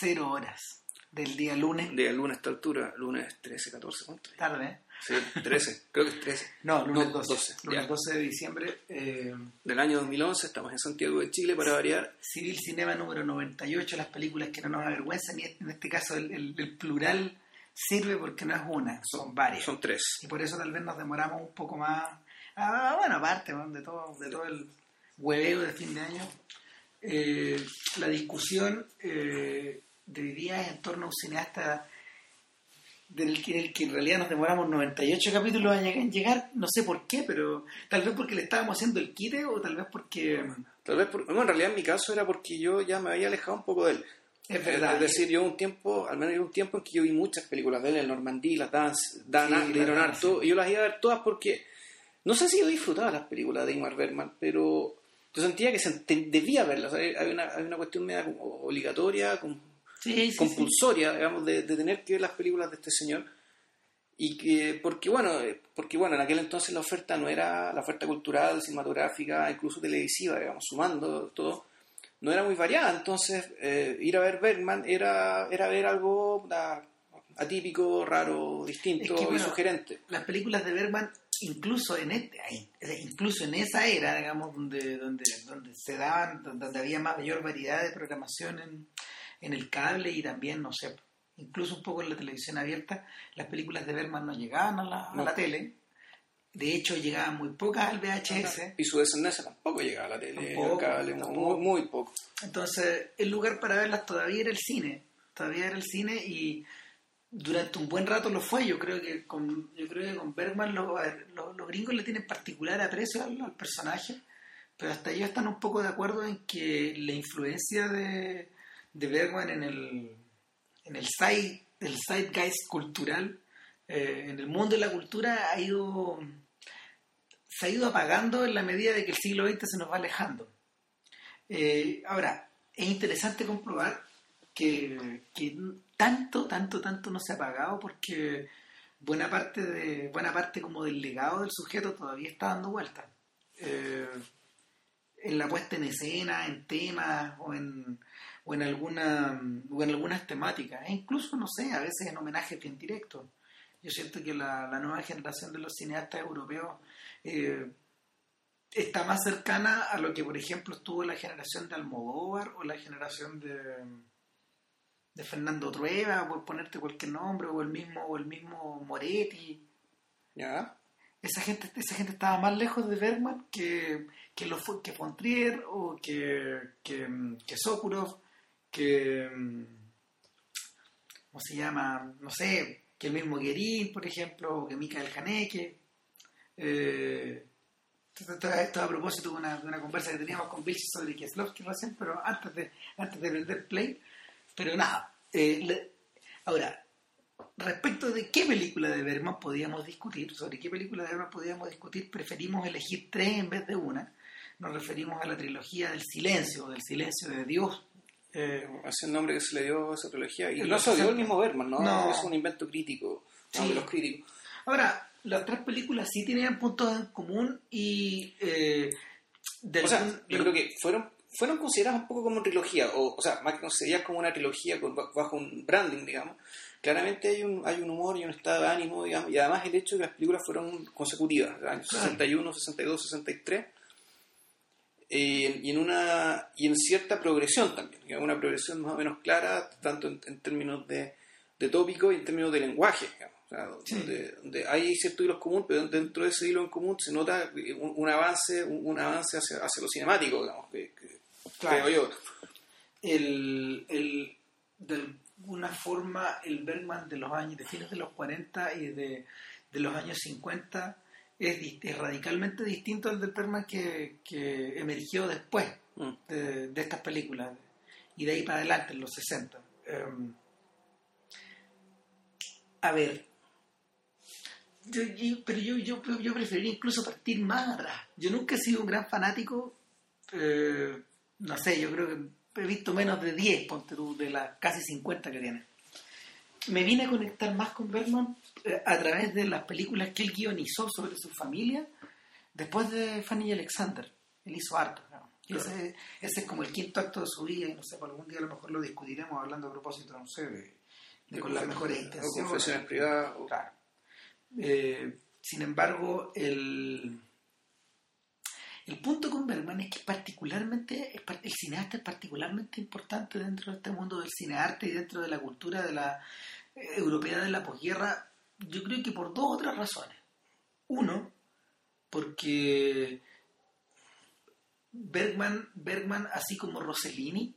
cero horas del día lunes. Día lunes a esta altura, lunes 13, 14, ¿cuánto? Tarde, ¿eh? Sí, 13, creo que es 13. No, lunes No, 12. 12, lunes ya. 12 de diciembre. eh, Del año 2011, estamos en Santiago de Chile para variar. Civil Cinema número 98, las películas que no nos avergüenzan, y en este caso el, el- el plural sirve porque no es una, son varias. Son tres. Y por eso tal vez nos demoramos un poco más. Ah, bueno, aparte de, todo, de todo el hueveo de fin de año, eh, la discusión eh, de hoy día es en torno a un cineasta del que, que en realidad nos demoramos 98 capítulos en lleg- en llegar, no sé por qué, pero tal vez porque le estábamos haciendo el quite o tal vez porque Tal vez, por- bueno, en realidad en mi caso era porque yo ya me había alejado un poco de él. es verdad. Es decir, yo un tiempo, al menos yo un tiempo en que yo vi muchas películas de él, el Normandí, las Dance, Dan, Sí, le las dieron Dance, harto, y yo las iba a ver todas porque, no sé si yo disfrutaba las películas de Ingmar Bergman, pero yo sentía que se debía verlas, hay una, hay una cuestión media como obligatoria, com- sí, sí, sí. compulsoria, digamos, de, de tener que ver las películas de este señor. Y que, porque bueno, eh, porque bueno, en aquel entonces la oferta no era, la oferta cultural, cinematográfica, incluso televisiva, digamos, sumando todo, no era muy variada. Entonces, eh, ir a ver Bergman era, era ver algo ah, atípico, raro, distinto Es que, y bueno, sugerente. las películas de Bergman incluso en este incluso en esa era digamos donde donde donde se daban donde había más mayor variedad de programación en, en el cable y también no sé incluso un poco en la televisión abierta las películas de Bergman no llegaban a la, a la tele de hecho llegaban muy pocas al VHS Y su descendencia tampoco llegaba a la tele, Tampoco, cable, tampoco. muy, muy poco. Entonces, el lugar para verlas todavía era el cine. Todavía era el cine y durante un buen rato lo fue. Yo creo que con, yo creo que con Bergman ver, los- los gringos le tienen particular aprecio al, al personaje, pero hasta ellos están un poco de acuerdo en que la influencia de, de Bergman en el, en el side, el zeitgeist cultural, eh, en el mundo de la cultura, ha ido se ha ido apagando en la medida de que el siglo XX se nos va alejando. Eh, ahora, es interesante comprobar que, que tanto, tanto, tanto no se ha apagado porque buena parte de buena parte como del legado del sujeto todavía está dando vueltas. Eh, en la puesta en escena, en temas o en, o en alguna o en algunas temáticas, e incluso no sé, a veces en homenajes bien directos. Yo siento que la, la nueva generación de los cineastas europeos eh, está más cercana a lo que, por ejemplo, estuvo la generación de Almodóvar o la generación de, de Fernando Trueba, por ponerte cualquier nombre, o el mismo, o el mismo Moretti. ¿Ya? Esa gente, esa gente estaba más lejos de Bergman que, que, lo que Fontrier o que, que, que Sokurov, que. ¿Cómo se llama? No sé, que el mismo Guerín, por ejemplo, o que Mikael Haneke. Eh, esto, a propósito de una, de una conversa que teníamos con Bill sobre Kieslowski recién, pero antes de, antes de prender play. Pero nada, eh, le- ahora, respecto de qué película de Bergman podíamos discutir, sobre qué película de Bergman podíamos discutir, preferimos elegir tres en vez de una. Nos referimos a la trilogía del silencio, del silencio de Dios. Eh, es el nombre que se le dio a esa trilogía. Y no se dio el 60. mismo Bergman, ¿no? No. Es un invento crítico. Sí. de los críticos. ahora, las tres películas sí tenían puntos en común y... eh, de O sea, yo creo que fueron fueron consideradas un poco como trilogía, o, o sea, más que consideradas como una trilogía con- bajo un branding, digamos. Claramente hay un, hay un humor y un estado de ánimo, digamos, y además el hecho de que las películas fueron consecutivas, años Claro. 61, 62, 63, eh, y, en una, y en cierta progresión también, digamos, una progresión más o menos clara, tanto en, en términos de, de tópico y en términos de lenguaje, digamos. O sea, donde, donde hay ciertos hilos comunes, pero dentro de ese hilo en común se nota un, un avance un, un avance hacia, hacia lo cinemático, digamos, que, que Claro. creo yo. el, el- de alguna forma el Bergman de los años de fines de los 40 y de, de los años 50 es, di- es radicalmente distinto al del Bergman que, que emergió después Mm. de, de estas películas y de ahí para adelante en los 60 Em, a ver yo, yo- pero yo, yo, yo preferiría incluso partir más atrás yo nunca he sido un gran fanático eh, no sé, yo creo que he visto menos de 10, ponte tú, de las casi 50 que tiene. Me vine a conectar más con Bergman eh, a través de las películas que él guionizó sobre su familia después de Fanny y Alexander. Él hizo harto, ¿no? Ese, ese, es como el quinto acto de su vida y no sé, por algún día a lo mejor lo discutiremos hablando a propósito, no sé, de, con las mejores intenciones. confesiones privadas. Claro. Eh, sin embargo, el, el punto con Bergman es que particularmente, el cineasta es particularmente importante dentro de este mundo del cinearte y dentro de la cultura de la eh, europea de la posguerra, yo creo que por dos otras razones. Uno, porque Bergman, Bergman así como Rossellini,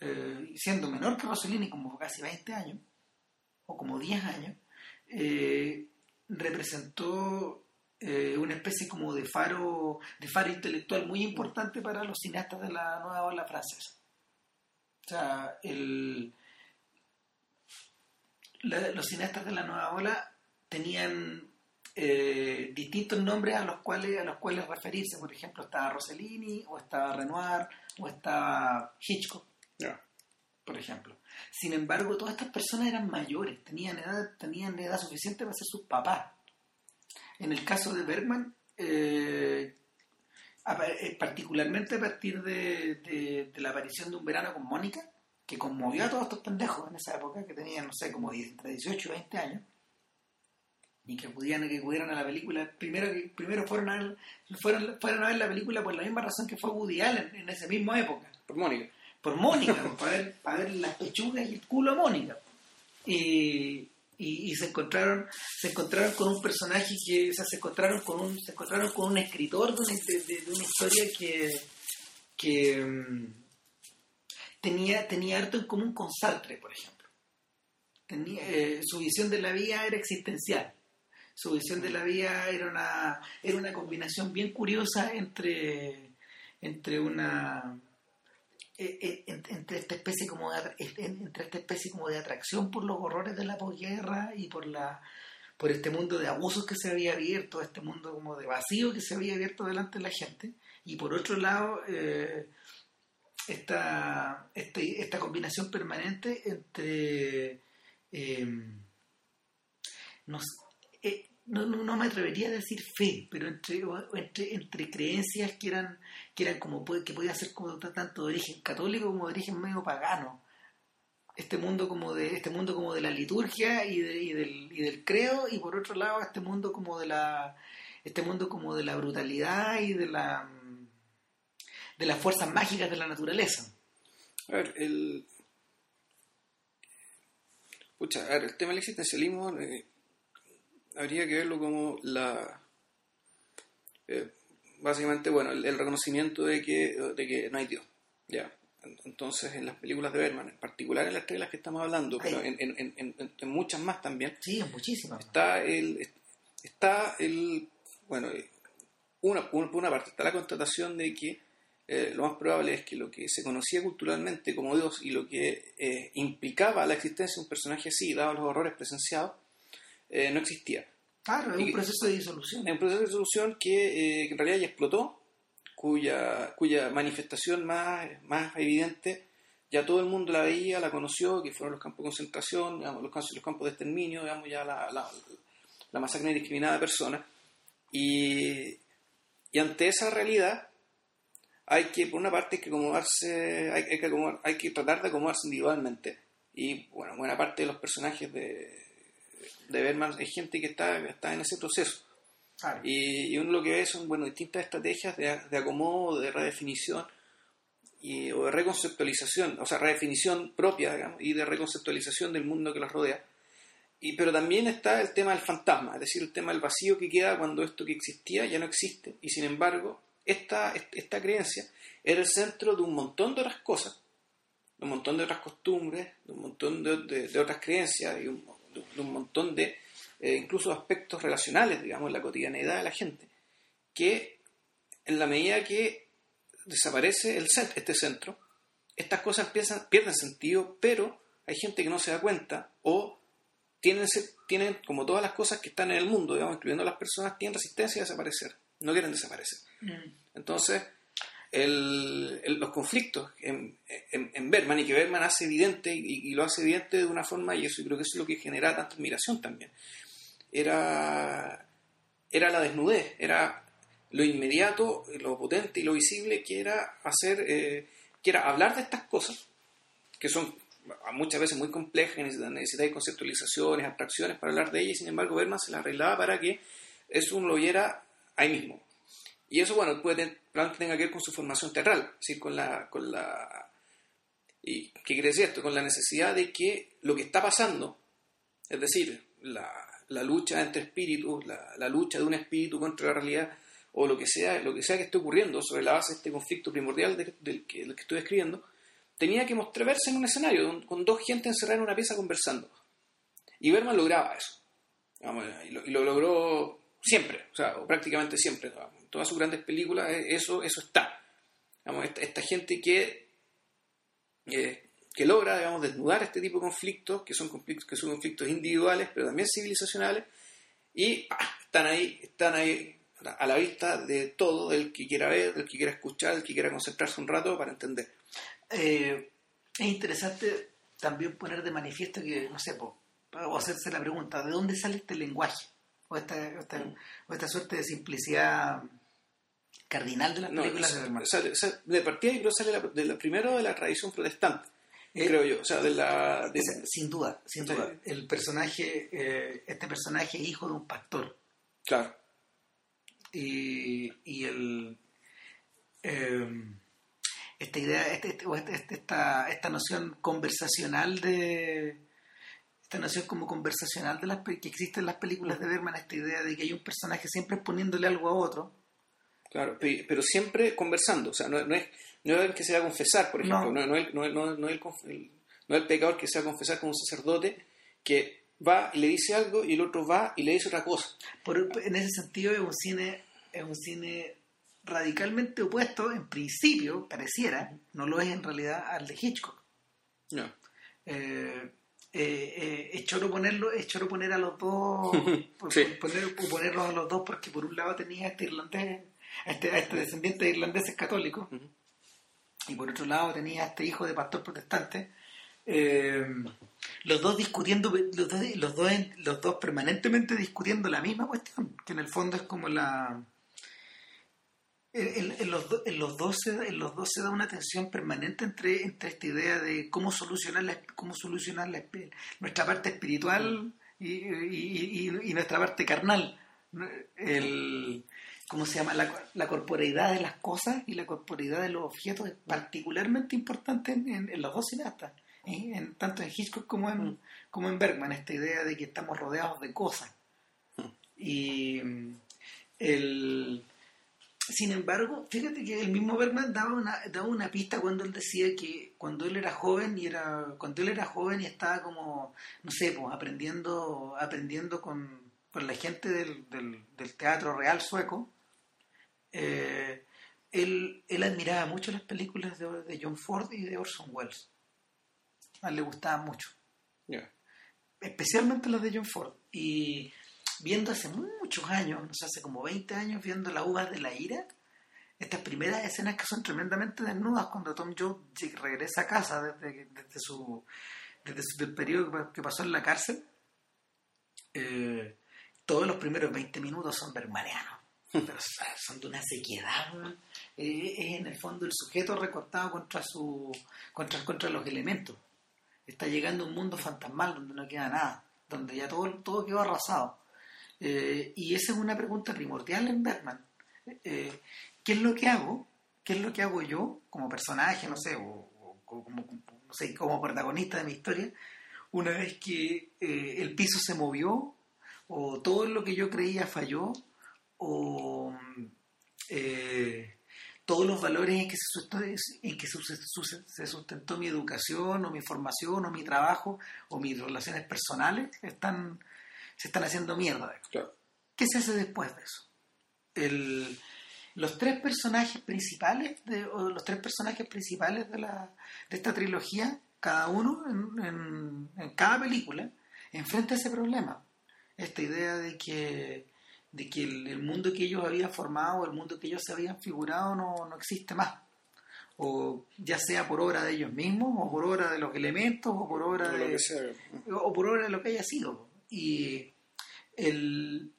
eh, siendo menor que Rossellini, como casi 20 años, o como 10 años, eh, representó eh, una especie como de faro, de faro intelectual muy importante para los cineastas de la nueva ola francesa. O sea, el, los cineastas de la nueva ola tenían eh, distintos nombres a los cuales a los cuales referirse. Por ejemplo, estaba Rossellini, o estaba Renoir, o estaba Hitchcock. Por ejemplo. Sin embargo, todas estas personas eran mayores, tenían edad, tenían edad suficiente para ser sus papás. En el caso de Bergman, eh, eh, particularmente a partir de, la aparición de Un verano con Mónica, que conmovió a todos estos pendejos en esa época, que tenían, no sé, como entre 18 y 20 años, y que pudieran que acudieran a la película, primero primero fueron a, ver, fueron, fueron a ver la película por la misma razón que fue Woody Allen en esa misma época. Por Mónica. Por Mónica, para, ver, para ver las pechugas y el culo a Mónica. Y, y, se encontraron se encontraron con un personaje que o sea, se encontraron con un se encontraron con un escritor de una, historia que que mm, tenía tenía harto en común con Sartre por ejemplo. Tenía eh, su visión de la vida era existencial. Su visión de la vida era una era una combinación bien curiosa entre entre una entre esta especie como de, entre esta especie como de atracción por los horrores de la posguerra y por la por este mundo de abusos que se había abierto este mundo como de vacío que se había abierto delante de la gente. Y por otro lado eh, esta, este, esta combinación permanente entre nos, no, no, me atrevería a decir fe, pero entre, entre, entre creencias que eran, que eran como que podía ser como tanto de origen católico como de origen medio pagano. Este mundo como de, este mundo como de la liturgia y, y, del, y del credo, y por otro lado este mundo como de la este mundo como de la brutalidad y de la de las fuerzas mágicas de la naturaleza. A ver, el Pucha, a ver, el tema del existencialismo eh, habría que verlo como la... Eh, básicamente, bueno, el, reconocimiento de que, de que no hay Dios. ¿ya? Entonces, en las películas de Berman, en particular en las las que estamos hablando, pero en, en, en, muchas más también. Sí, muchísimas. Está el, está el, bueno, una, por una parte está la constatación de que eh, lo más probable es que lo que se conocía culturalmente como Dios y lo que eh, implicaba la existencia de un personaje así, dado los horrores presenciados, eh, no existía. Claro, es un proceso de disolución. Es un proceso de disolución que, eh, en realidad ya explotó, cuya, cuya manifestación más, más evidente ya todo el mundo la veía, la conoció, que fueron los campos de concentración, digamos, los, campos, los campos de exterminio, digamos, ya la, la, la masacre indiscriminada de personas. Y, y, ante esa realidad hay que, por una parte, hay que acomodarse, hay, que hay que tratar de acomodarse individualmente. Y bueno, buena parte de los personajes de, de ver más, hay gente que está, está en ese proceso. Y, uno lo que ve son bueno, distintas estrategias de, de acomodo, de redefinición y, o de reconceptualización, o sea, redefinición propia digamos, y de reconceptualización del mundo que los rodea. Y, pero también está el tema del fantasma, es decir, el tema del vacío que queda cuando esto que existía ya no existe. Y sin embargo, esta, esta creencia era el centro de un montón de otras cosas, de un montón de otras costumbres, de un montón de, de otras creencias y un, de, un montón de eh, incluso aspectos relacionales, digamos, en la cotidianeidad de la gente, que en la medida que desaparece el, este centro, estas cosas empiezan, pierden sentido, pero hay gente que no se da cuenta o tienen, tienen, como todas las cosas que están en el mundo, digamos, incluyendo las personas, tienen resistencia a desaparecer, no quieren desaparecer. Mm. Entonces, los conflictos en, en, Berman y que Berman hace evidente y, lo hace evidente de una forma y eso y creo que eso es lo que genera tanta admiración también era era la desnudez era lo inmediato, lo potente y lo visible que era hacer, eh, que era hablar de estas cosas, que son muchas veces muy complejas, necesitan conceptualizaciones, abstracciones para hablar de ellas, y sin embargo Berman se las arreglaba para que eso uno lo oyera ahí mismo. Y eso, bueno, puede tener, tenga que ver con su formación teatral, decir, con la, con la y ¿qué quiere decir esto? Con la necesidad de que lo que está pasando, es decir, la, la lucha entre espíritus, la, la, lucha de un espíritu contra la realidad, o lo que sea, lo que sea que esté ocurriendo sobre la base de este conflicto primordial del, que, que, estoy escribiendo, tenía que mostrarse en un escenario con dos gente encerrada en una pieza conversando. Y Berman lograba eso. y, lo, logró siempre, o sea, o prácticamente siempre. En todas sus grandes películas eh, eso, eso está. esta, esta, gente que, eh, que logra, digamos, desnudar este tipo de conflictos, que son conflictos, que son conflictos individuales, pero también civilizacionales, y ah, están ahí, están ahí a la vista de todo, el que quiera ver, el que quiera escuchar, el que quiera concentrarse un rato para entender. Eh, es interesante también poner de manifiesto que, no sé, o hacerse la pregunta, ¿de dónde sale este lenguaje? O esta, esta, o esta suerte de simplicidad cardinal de las películas de Berman. de partida, creo sale de la, primero de la tradición protestante, eh, creo yo. O sea, de la, sin duda, sin duda. El personaje, eh, este personaje es hijo de un pastor. Claro. Y, y el. Eh, esta idea, este, este, este, esta, esta noción conversacional de esta noción como conversacional de las que existe en las películas de Berman, esta idea de que hay un personaje siempre poniéndole algo a otro. Claro, pero siempre conversando, o sea, no, no es, no es el que se va a confesar, por ejemplo, no, no, es, no, no, el, no el pecador que se va a confesar como un sacerdote que va y le dice algo y el otro va y le dice otra cosa. Por, en ese sentido es un cine, es un cine radicalmente opuesto, en principio, pareciera, no lo es en realidad al de Hitchcock. No. Eh, eh, eh, es choro ponerlo, es choro poner a los dos, poner, ponerlos a los dos porque por un lado tenía este irlandés, este, este descendiente de irlandeses católicos, y por otro lado tenía este hijo de pastor protestante, los dos discutiendo, los dos, los dos, los dos permanentemente discutiendo la misma cuestión, que en el fondo es como la en, los, en, los dos se, en los dos se da una tensión permanente entre, entre esta idea de cómo solucionar, la, cómo solucionar la, nuestra parte espiritual y, y, y, nuestra parte carnal. El, ¿Cómo se llama? La, la, corporeidad de las cosas y la corporeidad de los objetos es particularmente importante en, en, los dos cineastas, ¿eh? en, tanto en Hitchcock como en, como en Bergman, esta idea de que estamos rodeados de cosas. Y el sin embargo, fíjate que el mismo Bergman daba una, daba una pista cuando él decía que cuando él era joven y era, cuando él era joven y estaba como, no sé, pues aprendiendo, aprendiendo con, con la gente del, del, teatro real sueco, eh, él, él admiraba mucho las películas de, de, John Ford y de Orson Welles. A él le gustaban mucho. Especialmente las de John Ford. Y viendo hace muchos años, no sé, hace como 20 años, viendo la uvas de la ira, estas primeras escenas que son tremendamente desnudas cuando Tom Jones regresa a casa desde, desde su desde el periodo que pasó en la cárcel, eh, todos los primeros 20 minutos son bermanianos. Pero son de una sequedad. Eh, es en el fondo el sujeto recortado contra su contra, contra los elementos. Está llegando a un mundo fantasmal donde no queda nada, donde ya todo, todo quedó arrasado. Eh, y esa es una pregunta primordial en Bergman. Eh, ¿Qué es lo que hago? ¿Qué es lo que hago yo como personaje, no sé, o, como, no sé, como protagonista de mi historia, una vez que eh, el piso se movió, o todo lo que yo creía falló, o todos los valores en que, se sustentó, en que se sustentó mi educación, o mi formación, o mi trabajo, o mis relaciones personales, están se están haciendo mierda. ¿Qué se hace después de eso? los tres personajes principales de, los tres personajes principales de, la, de esta trilogía, cada uno en, cada película, enfrenta ese problema. Esta idea de que, de que el, mundo que ellos habían formado, el mundo que ellos se habían figurado, no, no existe más. O ya sea por obra de ellos mismos, o por obra de los elementos, o por obra de, o por obra de lo que haya sido. Y el,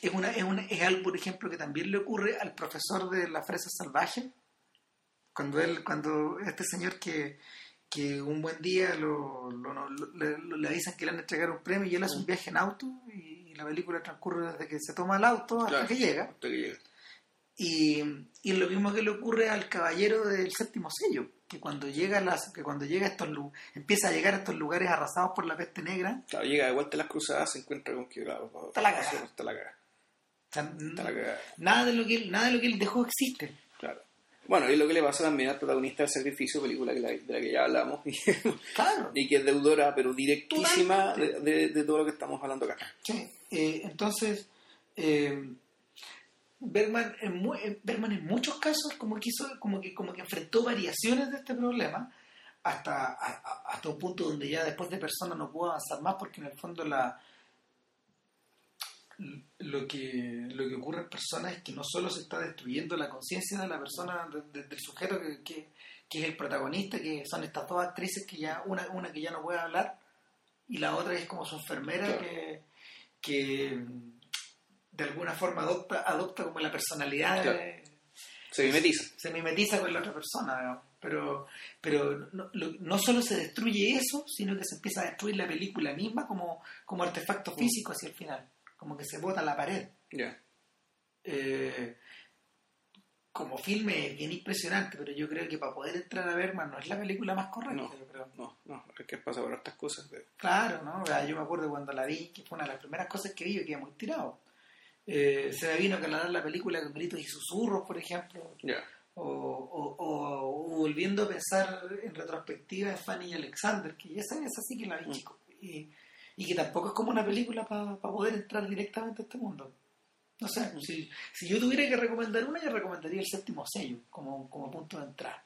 es, una, es, una, es algo, por ejemplo, que también le ocurre al profesor de la fresa salvaje, cuando él, cuando este señor que, que un buen día lo, lo- lo- le, le avisan que le van a entregar un premio y él hace un viaje en auto y la película transcurre desde que se toma el auto hasta Claro. que llega. Hasta que llega. Y, y lo mismo que le ocurre al caballero del séptimo sello, que cuando llega las, que cuando llega a estos empieza a llegar a estos lugares arrasados por la peste negra, Claro, llega de vuelta a las cruzadas, se encuentra con que, claro, Está la cagada. Está la cagada. o sea, Está la cagada. nada de lo que él, nada de lo que él dejó existe. Claro. Bueno, y lo que le pasa también al protagonista del sacrificio, película que la- de la que ya hablamos, y, Claro. y que es deudora, pero directísima de- de todo lo que estamos hablando acá. Sí, eh, entonces, eh, Bergman, en mu- en- Bergman en muchos casos como que, hizo, como, que, como que enfrentó variaciones de este problema hasta, a- hasta un punto donde ya después de Persona no pudo avanzar más porque en el fondo la lo que, lo que ocurre en Persona es que no solo se está destruyendo la conciencia de la persona, de- de- del sujeto que, que- que es el protagonista, que son estas dos actrices que ya, una, una que ya no puede hablar y la otra es como su enfermera Claro. que, que mm, de alguna forma adopta, adopta como la personalidad Claro. de- Se mimetiza. se mimetiza con la otra persona, digamos. pero pero no, lo- no solo se destruye eso, sino que se empieza a destruir la película misma como, como artefacto físico hacia el final, como que se bota la pared. Ya. Eh, como filme es bien impresionante, pero yo creo que para poder entrar a Bergman no es la película más correcta, No. yo creo. No, no, es que pasa por estas cosas. pero- Claro, ¿no? O sea, yo me acuerdo cuando la vi, que fue una de las primeras cosas que vi, yo quedé muy tirado. Eh, se me vino a calar la película con gritos y susurros, por ejemplo, Ya. o, o- o- o volviendo a pensar en retrospectiva en Fanny y Alexander, que esa es así que la vi, Mm. chico. Y, y que tampoco es como una película para poder entrar directamente a este mundo. No sé, si, si yo tuviera que recomendar una, yo recomendaría el séptimo sello como, como punto de entrada.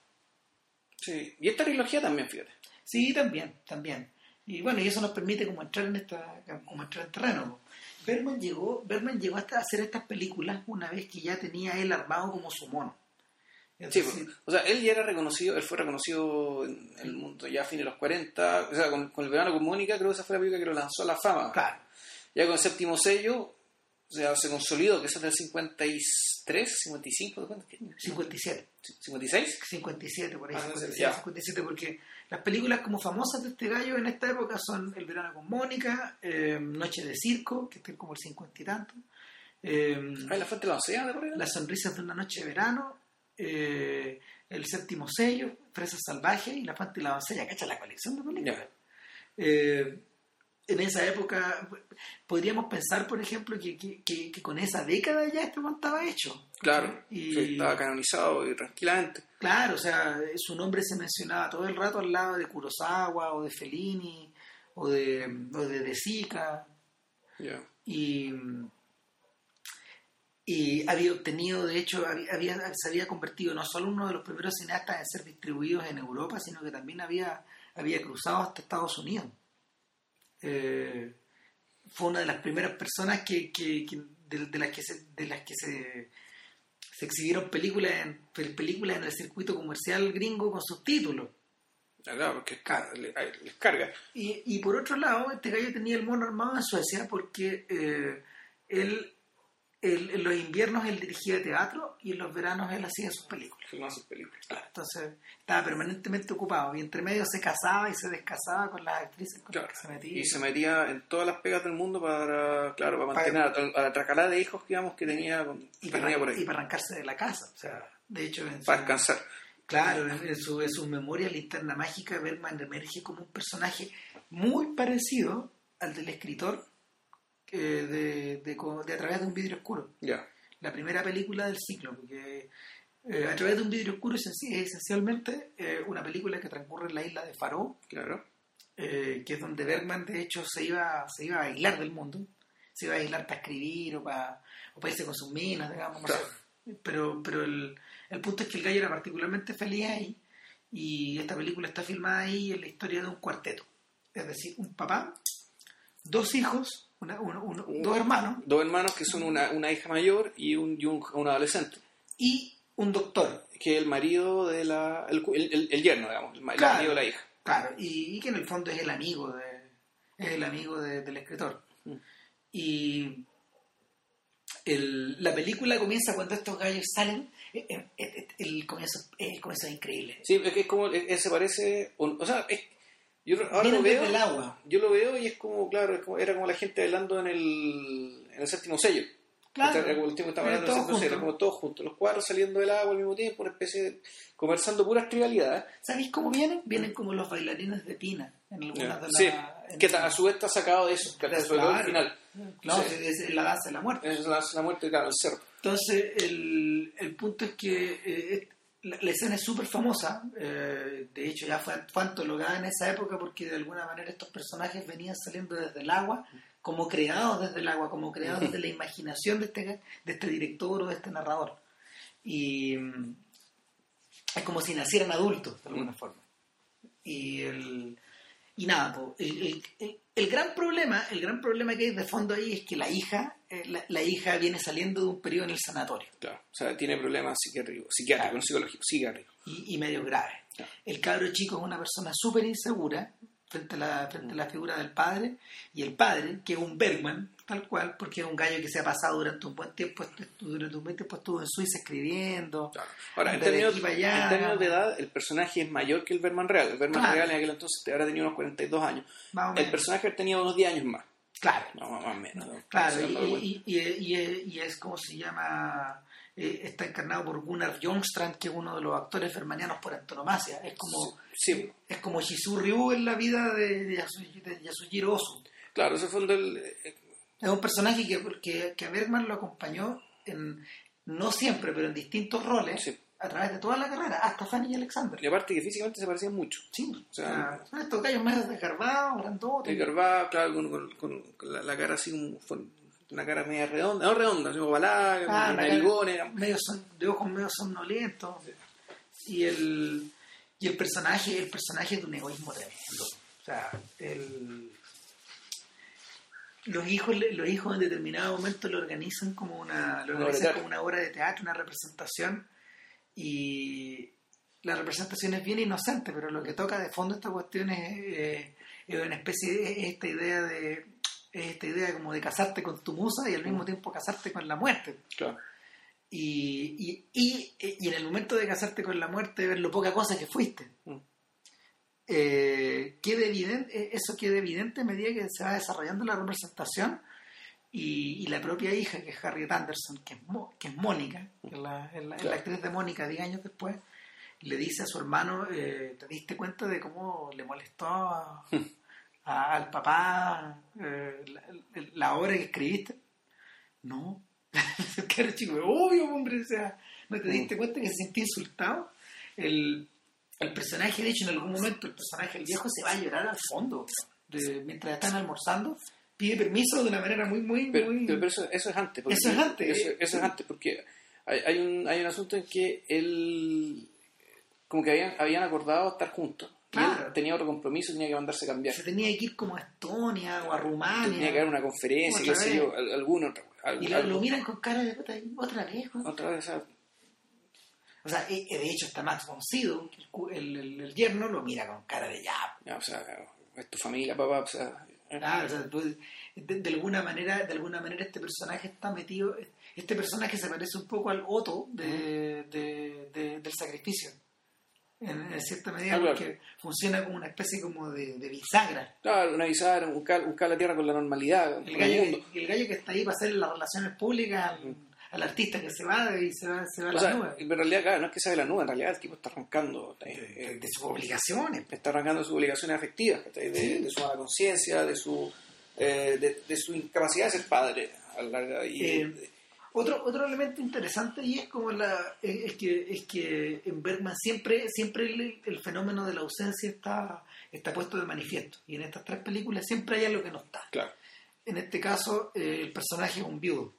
Sí. Y esta trilogía también, fíjate. Sí, también, también. Y bueno, y eso nos permite como entrar en esta, como entrar en terreno. Berman llegó, Berman llegó hasta a hacer estas películas una vez que ya tenía él armado como su mono. Sí, pues, o sea, él ya era reconocido, él fue reconocido en el mundo ya a fines de los 40, o sea, con, con el verano con Mónica, creo que esa fue la película que lo lanzó a la fama. claro, Ya con el séptimo sello, sea, se consolidó, que eso es del 53, 55, ¿de cuánto? ¿Qué? 57. ¿56? 57 por ahí, Ah, no sé, 56, ya. 57 porque las películas como famosas de este gallo en esta época son El verano con Mónica, eh, Noche de circo, que está como el 50 y tanto, eh, Ah, la fuente de la océana, de. Las sonrisas de una noche de verano, eh, El séptimo sello, Fresa salvaje y La Fanta y la doncella, cacha la colección de películas. Ya. En esa época podríamos pensar, por ejemplo, que, que- que- que con esa década ya este man estaba hecho. Claro, Y, estaba canonizado y tranquilamente. Claro, o sea, su nombre se mencionaba todo el rato al lado de Kurosawa o de Fellini o de, o de De Sica Ya. y, y había obtenido, de hecho, había, había- se había convertido no solo uno de los primeros cineastas en ser distribuidos en Europa, sino que también había, había cruzado hasta Estados Unidos. Eh, fue una de las primeras personas que, que- que- de, de las que se, de las que se, se exhibieron películas en, pel- películas en el circuito comercial gringo con subtítulos. Claro, porque le- ay, les carga. Y, y por otro lado, este gallo tenía el mono armado en Suecia porque eh, él, él- en los inviernos él dirigía teatro y en los veranos él hacía sus películas. Filmaba sus películas. Entonces estaba permanentemente ocupado y entre medio se casaba y se descasaba con las actrices con Claro. las que se metía. Y se metía en todas las pegas del mundo para, claro, para mantener a, a la tracalada de hijos, digamos, que tenía, y que para, tenía por ahí. y para arrancarse de la casa. O sea, de hecho, en su, Para descansar. Claro, en, su, en su memoria linterna mágica, Bergman emerge como un personaje muy parecido al del escritor eh, de, de, A través de un vidrio oscuro, la primera película del ciclo, porque eh, A través de un vidrio oscuro es, esenci- es esencialmente eh, una película que transcurre en la isla de Faro, Claro. que es donde Bergman de hecho se iba, se iba a aislar del mundo, se iba a aislar para escribir o para, o para irse con sus minas, digamos, no sé. Claro. Pero, pero el, el punto es que el gallo era particularmente feliz ahí y esta película está filmada ahí en la historia de un cuarteto. Es decir, un papá, dos hijos, una- dos hermanos Dos hermanos que son una, una hija mayor y un, y un, adolescente. y un doctor. Que es el marido de la. El, el, yerno, digamos. El, Claro. marido de la hija. Claro, y, y que en el fondo es el amigo de, es el amigo de- del escritor. Mm. Y, el- la película comienza cuando estos gallos salen. eh, eh, eh, el, comienzo, el comienzo es increíble. Sí, es que es como, se parece, o sea, es- yo ahora lo veo, el agua. yo lo veo y es como, claro, es como- era como la gente bailando en el, en el séptimo sello. Claro. Era como el tiempo que estaba hablando del todos séptimo sello, era como todos juntos, los cuatro saliendo del agua al mismo tiempo, una especie de, conversando puras trivialidades. ¿Sabéis cómo vienen? Vienen como los bailarines de Pina. En algunas de las. Sí, en- que a su vez está sacado de eso, que Claro. sobre todo al final. No, es, la danza de la muerte. Es la, la muerte, claro, el cerro. Entonces, el, el punto es que eh, la, escena es súper famosa. eh, de hecho, ya fue, antologada en esa época porque de alguna manera estos personajes venían saliendo desde el agua, como creados desde el agua, como creados desde la imaginación de este, este director o de este narrador. Y mm, es como si nacieran adultos, de alguna forma. Y el, y nada, el- el- gran problema, el gran problema que hay de fondo ahí es que la hija, eh, la, la hija viene saliendo de un periodo en el sanatorio Claro, o sea, tiene problemas psiquiátricos, psiquiátricos, no psicológicos, psiquiátricos. y, y medio grave. Claro. El cabro chico es una persona súper insegura frente a, la, frente a la figura del padre y el padre, que es un Bergman, tal cual, porque es un gallo que se ha pasado durante un buen tiempo, durante un buen tiempo estuvo en Suiza escribiendo. Claro. Ahora, en de términos, aquí para allá. en términos de edad, el personaje es mayor que el Berman Real. El Berman Claro. Real en aquel entonces habrá tenido unos 42 años. El personaje tenía unos 10 años más. Claro. No, más o menos. ¿no? Claro, y, y- y- y es como se llama, eh, está encarnado por Gunnar Bjornstrand, que es uno de los actores bermanianos por antonomasia. Es como, Sí, es como Shizu Ryu en la vida de, de, Yasu- de Yasujiro Ozu. claro, ese fue un eh, Es un personaje que, que, que a Bergman lo acompañó en, no siempre, pero en distintos roles Sí. a través de toda la carrera, hasta Fanny y Alexander. Y aparte que físicamente se parecían mucho. Sí, O sea, estos gallos más desgarbados, grandotes. De Carvalho, claro, con, con- con- la, la cara así como... una cara media redonda, no redonda, sino ovalada, Ah, narigones. era- medio son- de ojos medio somnolentos. Y el, y el personaje, el personaje es de un egoísmo tremendo. O sea, el, los hijos, los hijos en determinado momento lo organizan como una, lo de organizan como una obra de teatro, una representación, y la representación es bien inocente, pero lo que toca de fondo esta cuestión es, eh, es una especie es esta idea de es esta idea como de casarte con tu musa y al mismo tiempo casarte con la muerte. Claro. Y, y, y, y en el momento de casarte con la muerte, ver lo poca cosa que fuiste. Mm. Eh, queda evidente, eh, eso queda evidente a medida que se va desarrollando la representación y, la propia hija, que es Harriet Anderson, que es, Mo- que es Mónica, que es la, es la- es la Claro. actriz de Mónica 10 años después, le dice a su hermano, eh, ¿te diste cuenta de cómo le molestó a- a- al papá eh, la, la obra que escribiste? No. Claro, chico, obvio, hombre, o sea, ¿no te diste cuenta que se sentía insultado? El, el personaje, de hecho, en algún momento, el personaje, el viejo, se va a llorar al fondo. de- mientras están almorzando, pide permiso de una manera muy, muy, Pero, muy... pero eso, eso es antes. porque- Eso es antes, Eso, eso es antes, porque hay, hay un, hay un asunto en que él, como que habían, habían acordado estar juntos. Él Claro. tenía otro compromiso, tenía que mandarse a cambiar. se tenía que ir como a Estonia o a Rumania. Tenía que haber una conferencia, qué sé yo, al- alguna otra. al- Y lo, miran con cara de puta, otra vez. Otra vez, ah, O sea, eh, de hecho está Max von Sydow, el, yerno, lo mira con cara de ya. ya, o sea, es tu familia, papá, o sea, eh, Claro, o sea, tú- de, de alguna manera, de alguna manera este personaje está metido, este personaje se parece un poco al Otto de- del sacrificio. En, en cierta medida, Ah, claro. porque funciona como una especie como de, de bisagra. claro, una avisar, buscar, buscar la tierra con la normalidad, El el gallo, mundo. que, el gallo que está ahí para hacer las relaciones públicas al, al artista que se va y se va, se va a la sea, nube. en realidad, claro, no es que sea de la nube, en realidad el tipo está arrancando, eh, De, eh, de sus obligaciones. está arrancando sus obligaciones afectivas, de, Sí. de su mala conciencia, de su eh, de, de su incapacidad de ser padre a la larga. Y, Eh, Otro, otro elemento interesante y es como la es es que es que en Bergman siempre siempre el, el fenómeno de la ausencia está está puesto de manifiesto. Y en estas tres películas siempre hay algo que no está. Claro, en este caso eh, el personaje es un viudo.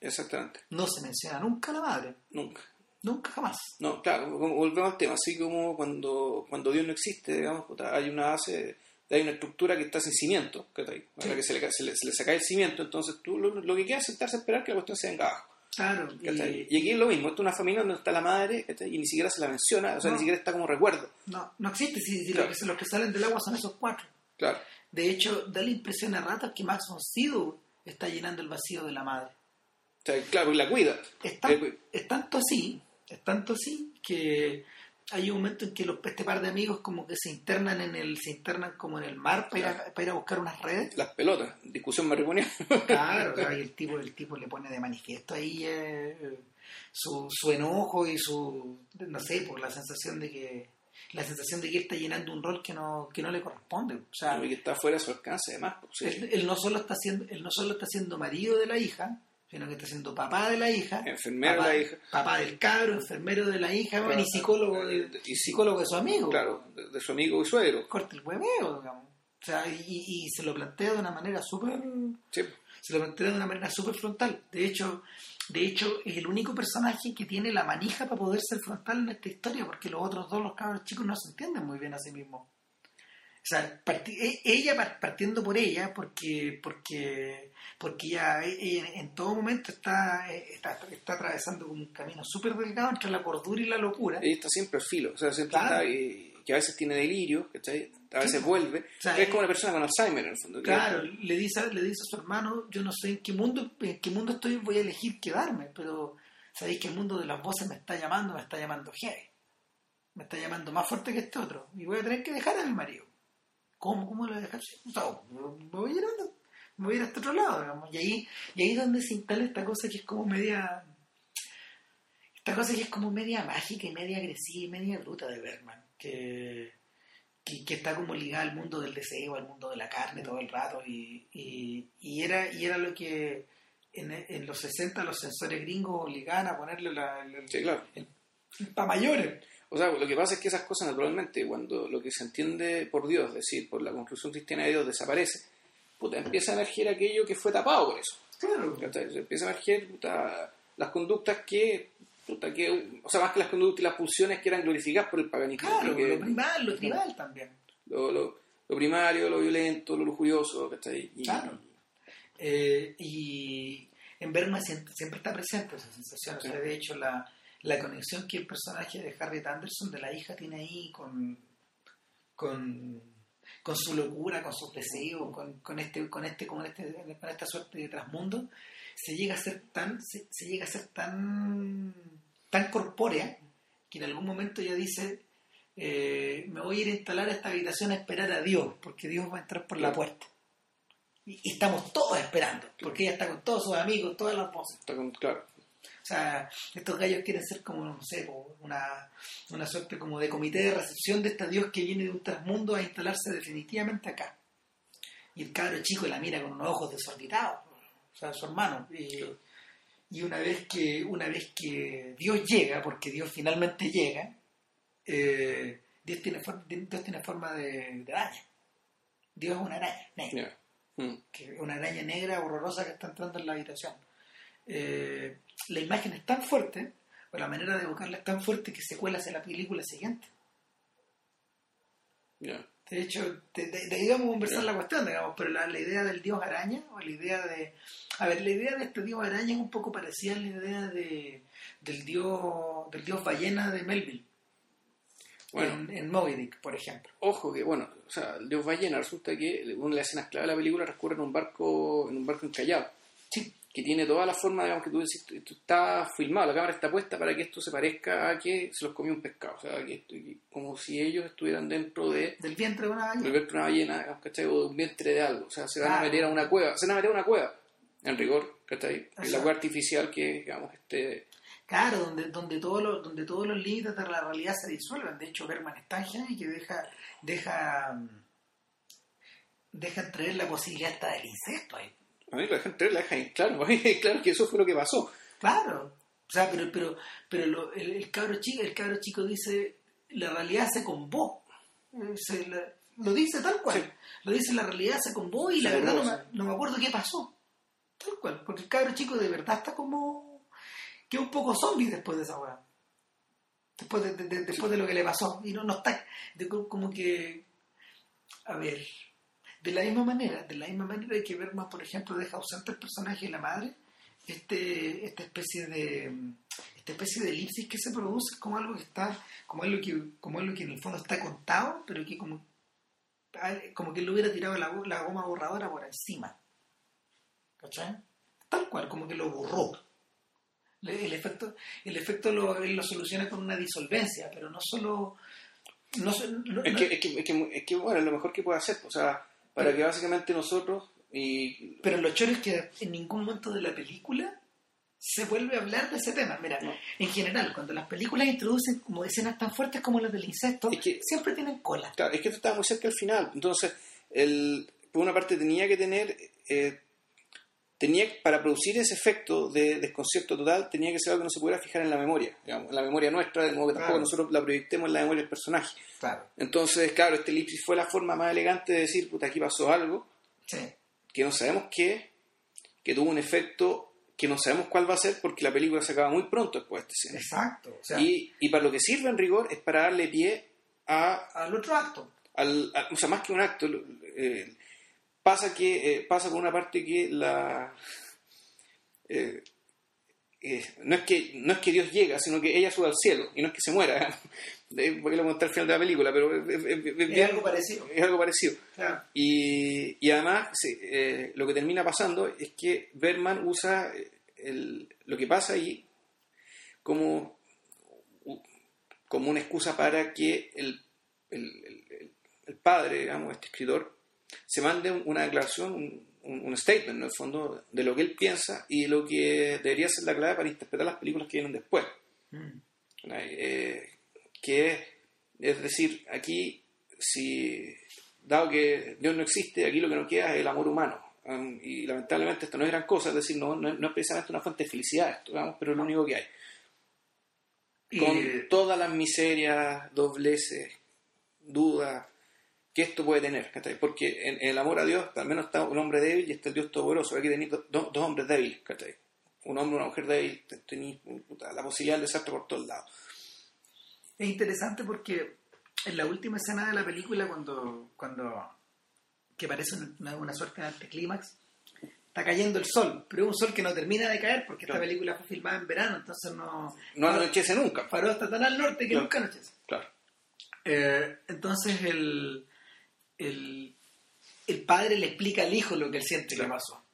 Exactamente, no se menciona nunca a la madre. Nunca. nunca jamás. No, claro, volvemos al tema, así como cuando, cuando Dios no existe, digamos, hay una base, hay una estructura que está sin cimiento, ¿cachai? a la que se le, se, le, se le saca el cimiento, entonces tú lo, lo que queda es sentarse a esperar que la cuestión se venga abajo. claro y, Y aquí es lo mismo, esto es una familia donde está la madre y ni siquiera se la menciona, o sea, No. ni siquiera está como recuerdo. no no existe si, si Claro. los, que, los que salen del agua son esos cuatro Claro, de hecho da la impresión a ratos que Max von Sydow está llenando el vacío de la madre O sea, claro, y la cuida. Es, tan- es tanto así, es tanto así que hay un momento en que los, este par de amigos como que se internan en el, se internan como en el mar para ir a, para ir a buscar unas redes. Las pelotas, discusión matrimonial. Claro, y el tipo, el tipo le pone de manifiesto ahí eh, su, su enojo y su, no sé, por la sensación de que la sensación de que él está llenando un rol que no, que no le corresponde. O sea, y que está fuera de su alcance, además. pues, sí. él, él no solo está siendo, él no solo está siendo marido de la hija, sino que está siendo papá de la hija, Enfermero papá, de la hija. papá del cabro, enfermero de la hija, Claro. y psicólogo de, Y y psicólogo de su amigo. Claro, de, de su amigo y suegro. Corta el hueveo, digamos. O sea, y, y se lo plantea de una manera súper Sí. se lo plantea de una manera súper frontal. De hecho, de hecho, es el único personaje que tiene la manija para poder ser frontal en esta historia, porque los otros dos, los cabros chicos, no se entienden muy bien a sí mismos. O sea, parti- e- ella par- partiendo por ella, porque porque porque ella, ella en todo momento está, está, está atravesando como un camino súper delgado entre la cordura y la locura. Ella está siempre al filo, o sea, siempre Claro. está, eh, que a veces tiene delirio, ¿cachai? A veces Sí. vuelve. O sea, es como una persona con Alzheimer, en el fondo. Claro, le dice, le dice a su hermano, yo no sé en qué mundo, en qué mundo estoy, voy a elegir quedarme, pero sabéis que el mundo de las voces me está llamando, me está llamando heavy. Me está llamando más fuerte que este otro. Y voy a tener que dejar a mi marido. ¿Cómo? ¿Cómo lo voy a dejar? O sea, me voy a, me voy a ir a este otro lado, digamos. Y ahí, y ahí es donde se instala esta cosa que es como media. Esta cosa que es como media mágica y media agresiva y media bruta de Bergman. Que, que, que está como ligada al mundo del deseo, al mundo de la carne todo el rato. Y, y, y era, y era lo que en, en los 60 los sensores gringos obligaban a ponerle la, Sí, claro. para mayores. O sea, lo que pasa es que esas cosas naturalmente, cuando lo que se entiende por Dios, es decir, por la construcción cristiana de Dios, desaparece, puta, empieza a emerger aquello que fue tapado por eso. Claro. ¿cachai? Se Empieza a emerger puta, las conductas que, puta, que, o sea, más que las conductas y las pulsiones que eran glorificadas por el paganismo. Claro, que- lo primal, lo tribal también. lo, lo- lo primario, lo violento, lo lujurioso, ¿cachai? Y- Claro. Eh, y en siempre, siempre está presente esa sensación. O sea, de hecho, la, la conexión que el personaje de Harriet Anderson, de la hija, tiene ahí con, con, con su locura, con sus deseos, con, con este, con este, con este, con esta suerte de trasmundo, se llega a ser tan, se, se llega a ser tan, tan corpórea que en algún momento ella dice eh, me voy a ir a instalar a esta habitación a esperar a Dios, porque Dios va a entrar por la puerta. Y, y estamos todos esperando, porque ella está con todos sus amigos, todas las voces. está con- claro. O sea, estos gallos quieren ser como, no sé, una, una suerte como de comité de recepción de este Dios que viene de un transmundo a instalarse definitivamente acá. Y el cabro chico la mira con unos ojos desorbitados, o sea, su hermano. Y, y una vez que una vez que Dios llega, porque Dios finalmente llega, eh, Dios, tiene Dios tiene forma de, de araña. Dios es una araña negra. Mm. que una araña negra horrorosa que está entrando en la habitación. Eh, la imagen es tan fuerte, o la manera de evocarla es tan fuerte que se cuela hacia la película siguiente. De hecho, de, de- de ahí vamos a conversar la cuestión, digamos, pero la, la idea del dios araña, o la idea de... A ver, la idea de este dios araña es un poco parecida a la idea de, del, dios, del dios ballena de Melville, Bueno, en, en Moby Dick, por ejemplo. ojo que, bueno, o sea, el dios ballena resulta que una de las escenas clave de la película transcurre en un barco, en un barco encallado, Sí, que tiene toda la forma, digamos, que tú decís, esto está filmado, la cámara está puesta para que esto se parezca a que se los comió un pescado, o sea, que esto- que como si ellos estuvieran dentro de del vientre de una del ballena. vientre de una ballena, ¿cachai? O de un vientre de algo, o sea, se van a meter a una cueva, se van a meter a una cueva, en rigor, ¿cachai? La cueva artificial que, digamos, este... Claro, donde, donde, todos los, donde todos los límites de la realidad se disuelven. De hecho, Berman es tan genial que deja, deja, deja entrever la posibilidad hasta del incesto ahí. A mí la claro, claro que eso fue lo que pasó. Claro. O sea, pero, pero, pero lo- el, el cabro chico, el cabro chico dice, la realidad se convó. Eh, se la- lo dice tal cual. Sí. Lo dice la realidad se convó y Se la verdad no me, no me acuerdo qué pasó. Tal cual. Porque el cabro chico de verdad está como... que un poco zombie después de esa weá. Después de, de- de- después de lo que le pasó. Y no, no está... de co- como que... A ver... De la misma manera, de la misma manera que Bergman, por ejemplo, deja ausente el personaje de la madre, este, esta especie de esta especie de elipsis que se produce es como algo que está, como algo que, como algo que en el fondo está contado, pero que como, como que le hubiera tirado la, la goma borradora por encima. ¿Cachai? Tal cual, como que lo borró. El efecto, el efecto lo, lo soluciona con una disolvencia, pero no solo... No, es, que, es, que, es, que, bueno, es lo mejor que puede hacer. O sea, para que básicamente nosotros... Y... Pero lo choro es que en ningún momento de la película se vuelve a hablar de ese tema. Mira, en general, cuando las películas introducen como escenas tan fuertes como las del insecto, siempre tienen cola. Claro, es que esto estaba muy cerca del final. Entonces, el, por una parte tenía que tener eh, tenía para producir ese efecto de desconcierto total tenía que ser algo que no se pudiera fijar en la memoria digamos, en la memoria nuestra de modo que tampoco nosotros la proyectemos en la memoria del personaje. Claro. entonces claro este elipsis fue la forma más elegante de decir puta aquí pasó algo que no sabemos qué que tuvo un efecto que no sabemos cuál va a ser porque la película se acaba muy pronto después de esta escena exacto y, y para lo que sirve en rigor es para darle pie a al otro acto. al, o sea más que un acto eh, pasa que eh, pasa con una parte que la eh, eh, no es que no es que Dios llega sino que ella sube al cielo y no es que se muera. Porque lo conté al final de la película pero es, algo parecido. es algo parecido. Y, y, además lo que termina pasando es que Berman usa el, lo que pasa ahí como como una excusa para que el, el, el padre digamos este escritor se mande una declaración, un, statement, en el fondo, de lo que él piensa y lo que debería ser la clave para interpretar las películas que vienen después. Mm. Eh, que es decir, aquí, si, dado que Dios no existe, aquí lo que nos queda es el amor humano. Um, y lamentablemente esto no es gran cosa, es decir, no, no, es precisamente una fuente de felicidad, esto, pero es lo único que hay. Con todas las miserias, dobleces, dudas, que esto puede tener, Porque en, el amor a Dios al menos está un hombre débil y está el Dios todopoderoso. Aquí tenéis dos hombres débiles, Un hombre y una mujer débil, tenéis la posibilidad de desastre por todos lados. Es interesante porque en la última escena de la película, cuando, cuando que parece una, suerte de anticlímax, está cayendo el sol, pero es un sol que no termina de caer porque esta película fue filmada en verano, entonces no... No anochece nunca. Paró está tan al norte que nunca anochece. Claro. Eh, entonces el el, padre le explica al hijo lo que él siente que pasó.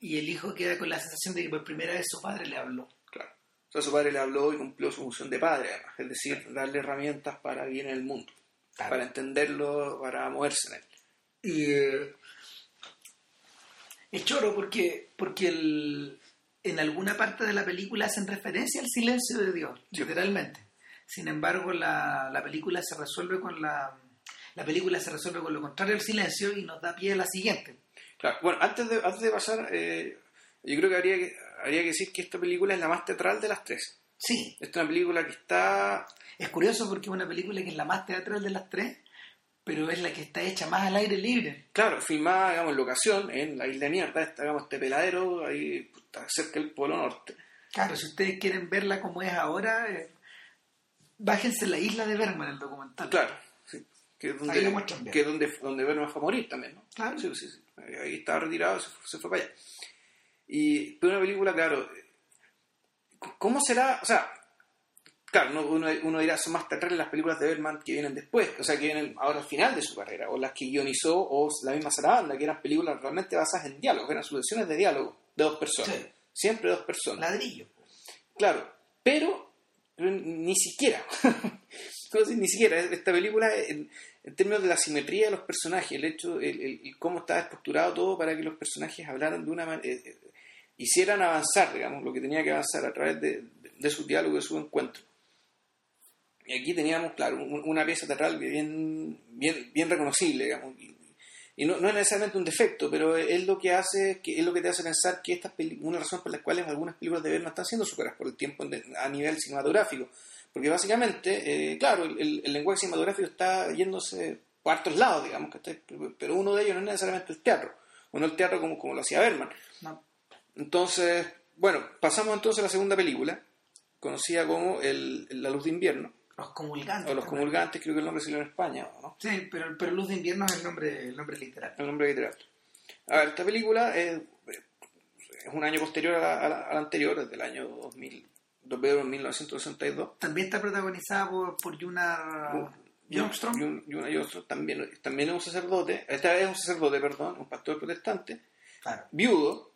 Y el hijo queda con la sensación de que por primera vez su padre le habló. Claro. O sea, su padre le habló y cumplió su función de padre, Es decir, darle herramientas para vivir en el mundo. Para entenderlo, para moverse en él. Y eh, es choro porque, porque el, en alguna parte de la película hacen referencia al silencio de Dios, literalmente. Sin embargo, la, la película se resuelve con la la película se resuelve con lo contrario del silencio y nos da pie a la siguiente. Claro, bueno, antes de, antes de pasar, eh, yo creo que habría, que habría que decir que esta película es la más teatral de las tres. Sí. Esta es una película que está... Es curioso porque es una película que es la más teatral de las tres, pero es la que está hecha más al aire libre. Claro, filmada, digamos, en locación, en la isla de mierda, está, digamos, este peladero ahí cerca del Polo Norte. Claro, si ustedes quieren verla como es ahora, eh, bájense la isla de Berman, el documental. Claro, que es donde, que donde, donde fue a morir también, ¿no? Claro. Sí, sí, sí. Ahí estaba retirado, se fue, se fue para allá. Y pero una película, claro, ¿cómo será? O sea, claro, uno, uno, dirá, son más teatrales las películas de Berman que vienen después, o sea, que vienen ahora al final de su carrera, o las que guionizó, o la misma Sarabanda, que eran películas realmente basadas en diálogo, eran soluciones de diálogo de dos personas. Siempre dos personas. Ladrillo. Claro, pero, pero ni siquiera. ni siquiera. Esta película, en, términos de la simetría de los personajes, el hecho, el, cómo estaba estructurado todo para que los personajes hablaran de una manera, eh, eh, hicieran avanzar, digamos, lo que tenía que avanzar a través de, de, su diálogo, de su encuentro. Y aquí teníamos, claro, una pieza teatral bien, bien, reconocible, digamos, y, no, no, es necesariamente un defecto, pero es lo que hace, que es lo que te hace pensar que estas una razón por las cuales algunas películas de ver no están siendo superadas por el tiempo a nivel cinematográfico. Porque básicamente, eh, claro, el, lenguaje cinematográfico está yéndose por hartos lados, digamos, que pero uno de ellos no es necesariamente el teatro, o no el teatro como, como lo hacía Berman. Entonces, bueno, pasamos entonces a la segunda película, conocida como el, La Luz de Invierno. Los comulgantes. O los comulgantes, creo que el nombre salió en España, ¿no? Sí, pero, pero Luz de Invierno es el nombre, el nombre literal. El nombre literal. A ver, esta película es, es un año posterior a la, a la anterior, desde el año 2000 veo en 1962. También está protagonizada por, por Yuna Youngstrom. Yuna también, también es un sacerdote, esta vez es un sacerdote, perdón, un pastor protestante, viudo,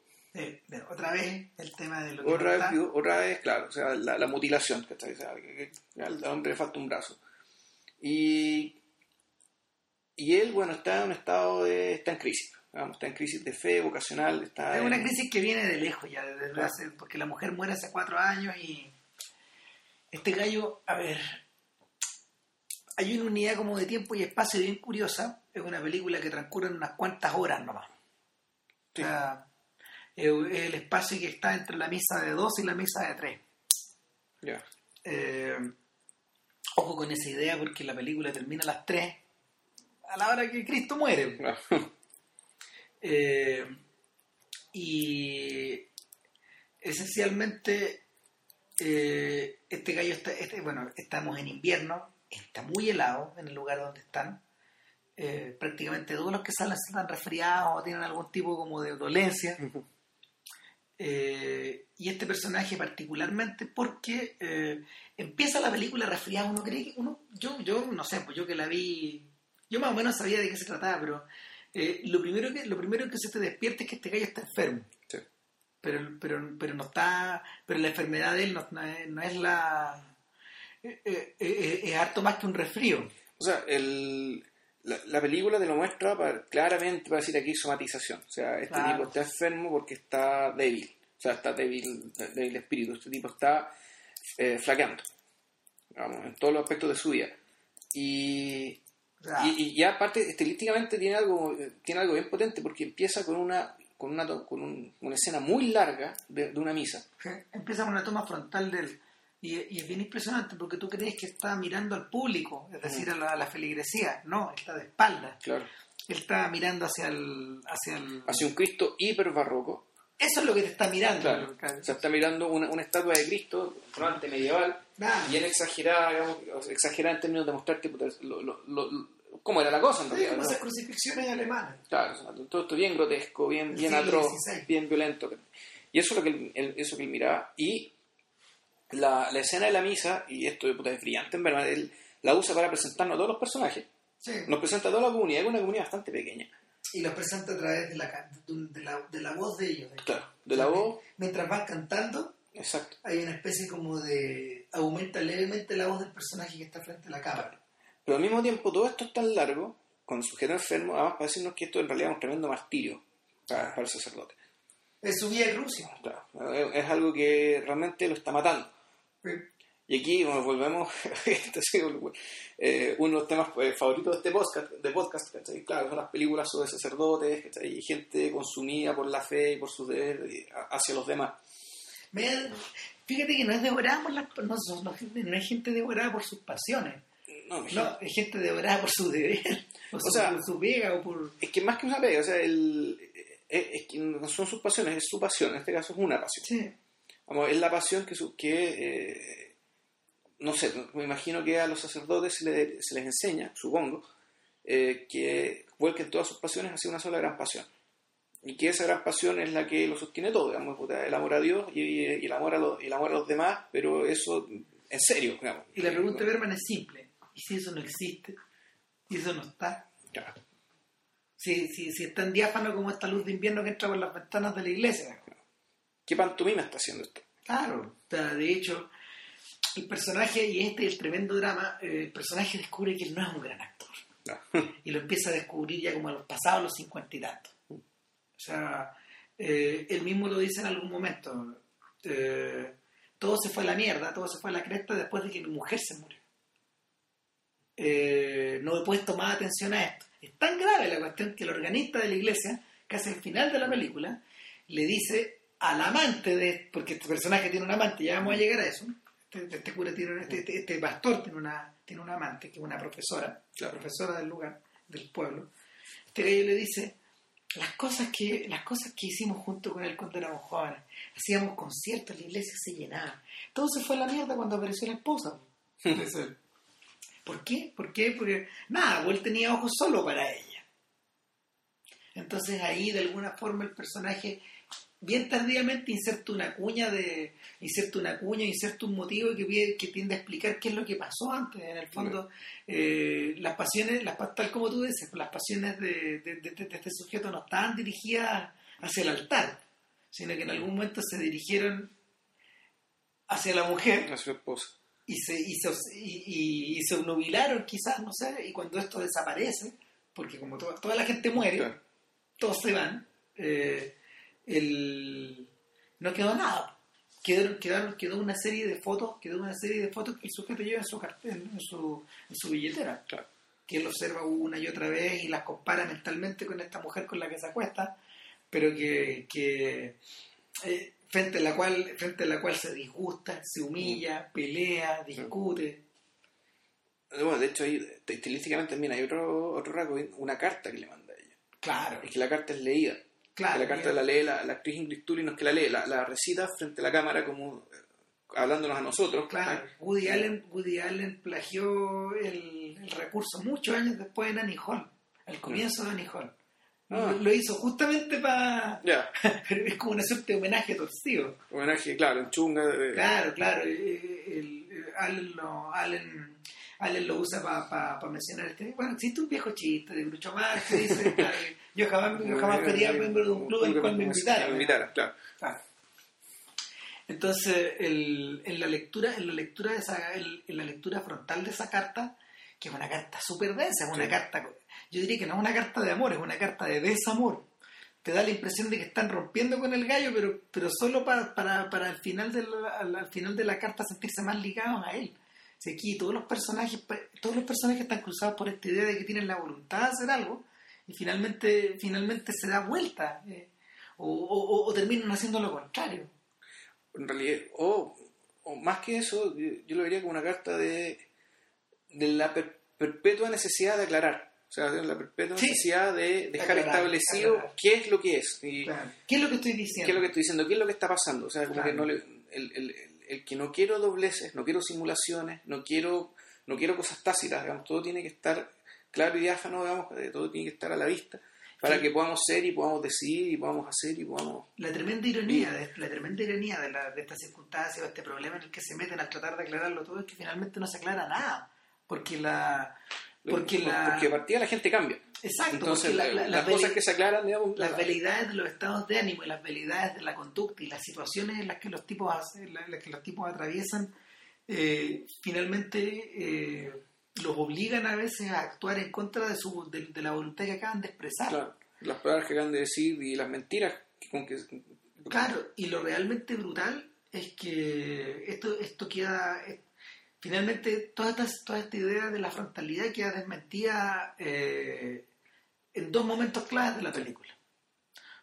otra vez el tema de lo que Otra no vez, digo, otra vez, claro, o sea, la, la mutilación, ¿cachai? O sea, que, que al hombre le falta un brazo. Y, y él, bueno, está en un estado de... está en crisis, digamos, está en crisis de fe vocacional, está Es una crisis que viene de lejos ya, desde Claro. hace- porque la mujer muere hace cuatro años y este gallo, a ver, hay una unidad como de tiempo y espacio bien curiosa, es una película que transcurre en unas cuantas horas nomás. Sí. O sea, el espacio que está entre la misa de dos y la misa de tres. Ya. Eh, ojo con esa idea porque la película termina a las tres a la hora que Cristo muere. Eh, y esencialmente eh, este gallo está, este- bueno, estamos en invierno, está muy helado en el lugar donde están. Eh, prácticamente todos los que salen están resfriados o tienen algún tipo como de dolencia. Eh, y este personaje particularmente porque eh, empieza la película resfriado, uno cree que uno, yo, yo no sé, pues yo que la vi, yo más o menos sabía de qué se trataba, pero eh, lo primero que lo primero que se te despierta es que este gallo está enfermo. Sí. Pero, pero, pero no está, pero la enfermedad de él no, no es, no es la eh, eh, es harto más que un resfrío. O sea, el, la, la película te lo muestra para- claramente para decir aquí somatización. O sea, este Claro. tipo está enfermo porque está débil. O sea, está débil, débil de espíritu. Este tipo está eh, flaqueando. Vamos, en todos los aspectos de su vida. Y, Y, y ya aparte, estilísticamente tiene algo, tiene algo bien potente porque empieza con una con una, con un- una escena muy larga de, de una misa. Sí, empieza con una toma frontal del y, y es bien impresionante porque tú crees que está mirando al público, es decir, a la, a la feligresía. No, está de espalda. Claro. Él está mirando hacia el, hacia el... Hacia un Cristo hiper barroco. Eso es lo que te está mirando. Claro. O sea, está mirando una, una estatua de Cristo, probablemente medieval, Ah, bien exagerada, digamos, exagerada en términos de mostrar que, lo- lo- lo- cómo era la cosa en sí, realidad. como ¿no? esas crucifixiones alemanas. Claro, todo esto bien grotesco, bien, bien atroz, bien violento. Y eso es lo que él, él- eso que él miraba. Y la, la escena de la misa, y esto puta, es brillante en verdad, él la usa para presentarnos a todos los personajes. Sí. Nos presenta a toda la comunidad, es una comunidad bastante pequeña. Y los presenta a través de la, de la, de la voz de ellos. Claro, de la voz, Mientras van cantando, exacto. hay una especie como de... aumenta levemente la voz del personaje que está frente a la cámara. Pero al mismo tiempo todo esto es tan largo, con sujeto enfermo, además para decirnos que esto en realidad es un tremendo martirio para, para el sacerdote. Es su vía crucis. Claro, es, es algo que realmente lo está matando. Y aquí bueno, volvemos, este ha sido, eh, uno de los temas eh, favoritos de este podcast, de podcast ¿cachai? claro, son las películas sobre sacerdotes ¿cachai? y gente consumida por la fe y por sus deberes eh, hacia los demás. Me- fíjate que no es devorada por las no, son- no, no es gente devorada por sus pasiones No, no es gente devorada por su deber o, su, sea- por su pega o por Es que más que una pega, o sea, el, es, es que no son sus pasiones, es su pasión, en este caso es una pasión. sí Vamos, es la pasión que, su- que eh, no sé, me imagino que a los sacerdotes se les, se les enseña, supongo, eh, que vuelquen todas sus pasiones hacia una sola gran pasión. Y que esa gran pasión es la que lo sostiene todo, digamos, el amor a Dios y, y el, amor a los, el amor a los demás, pero eso en serio, digamos. y la pregunta de Berman es simple y si eso no existe y eso no está Claro. si, si, si es tan diáfano como esta luz de invierno que entra por las ventanas de la iglesia ¿Qué pantomima está haciendo esto? Claro, de hecho, el personaje, y este es el tremendo drama, eh, el personaje descubre que él no es un gran actor. No. Y lo empieza a descubrir ya como a los pasados los cincuenta y tantos. O sea, eh, él mismo lo dice en algún momento. eh, todo se fue a la mierda, todo se fue a la cresta después de que mi mujer se murió. Eh, no he puesto más atención a esto. Es tan grave la cuestión que el organista de la iglesia, casi al final de la película, le dice al amante de, porque este personaje tiene un amante, ya vamos a llegar a eso. Este, este cura tiene, este, este- pastor tiene una, tiene una amante, que es una profesora, Claro. la profesora del lugar, del pueblo. Este gallo le dice, las cosas que, las cosas que hicimos junto con él cuando éramos jóvenes, hacíamos conciertos, la iglesia se llenaba. Todo se fue a la mierda cuando apareció la esposa. ¿Por qué? ¿Por qué? Porque nada, pues él tenía ojos solo para ella. Entonces ahí de alguna forma el personaje bien tardíamente inserta una cuña de inserta una cuña, inserta un motivo que, que tiende a explicar qué es lo que pasó antes. En el fondo, eh, las pasiones, las, tal como tú dices, las pasiones de, de- de- de este sujeto no estaban dirigidas hacia el altar, sino que en algún momento se dirigieron hacia la mujer A su esposa. Y se, y se, y, y se obnubilaron quizás, no sé, y cuando esto desaparece, porque como to- toda la gente muere, Claro. todos se van, eh, el- no quedó nada. Quedaron, quedaron, quedó una serie de fotos, quedó una serie de fotos que el sujeto lleva en su, cart- en, en su, en su billetera, Claro. que él observa una y otra vez y las compara mentalmente con esta mujer con la que se acuesta, pero que, que eh, frente a la cual frente a la cual se disgusta, se humilla, pelea, discute. Bueno, de hecho, ahí, estilísticamente también hay otro, otro rasgo, una carta que le manda a ella. Claro, Es que la carta es leída. claro. que la carta la lee la, la actriz Ingrid Tully, no es que la lee, la, la recita frente a la cámara como eh, hablándonos a nosotros. Claro. Woody Allen, Woody Allen plagió el, el recurso muchos años después en Annie Hall, al comienzo de Annie Hall. Ah. Lo, lo hizo justamente para... Es como una suerte de homenaje torcido. homenaje, claro, en chunga. de- Claro, claro. eh, el- eh, Allen, lo, Allen, Allen lo usa para mencionar este... Bueno, existe un viejo chiste de Groucho Marx que dice... claro, yo jamás, yo jamás sería miembro de un club en el cual me invitaran. Me invitaran, claro. Claro. Entonces, el- en la lectura, en la lectura de esa, en, en la lectura frontal de esa carta, que es una carta súper densa, es una Sí. carta, yo diría que no es una carta de amor, es una carta de desamor. Te da la impresión de que están rompiendo con el gallo, pero, pero solo para, para, para al final de la, al, al final de la carta sentirse más ligados a él. Si aquí todos los personajes, todos los personajes están cruzados por esta idea de que tienen la voluntad de hacer algo, y finalmente, finalmente se da vuelta, eh, o, o- o terminan haciendo lo contrario. En realidad, o, o más que eso, yo, lo vería como una carta de, de la per- perpetua necesidad de aclarar. Sea, la perpetua Sí. necesidad de dejar Aclarar, establecido aclarar. qué es lo que es. Y, Claro. ¿Qué es lo que estoy diciendo? qué es lo que estoy diciendo, qué es lo que está pasando. O sea, como Claro. que no le, el, el- el- que no quiero dobleces, no quiero simulaciones, no quiero, no quiero cosas tácitas, digamos, todo tiene que estar claro y diáfano, digamos, eh, todo tiene que estar a la vista para Sí. que podamos ser y podamos decidir y podamos hacer y podamos... La tremenda ironía, de, la tremenda ironía de, la, de esta circunstancia o este problema en el que se meten al tratar de aclararlo todo es que finalmente no se aclara nada. Porque la... Porque la... Porque a partir de la gente cambia. exacto, Entonces, la- la- las cosas que se aclaran, digamos, las la- velidades de los estados de ánimo y las velidades de la conducta y las situaciones en las que los tipos hacen- en las que los tipos atraviesan eh, finalmente eh, los obligan a veces a actuar en contra de su de, de la voluntad que acaban de expresar claro, las palabras que acaban de decir y las mentiras con que... Claro, y lo realmente brutal es que esto, esto queda. eh, finalmente, toda esta, toda esta idea de la frontalidad queda desmentida eh, en dos momentos claves de la película.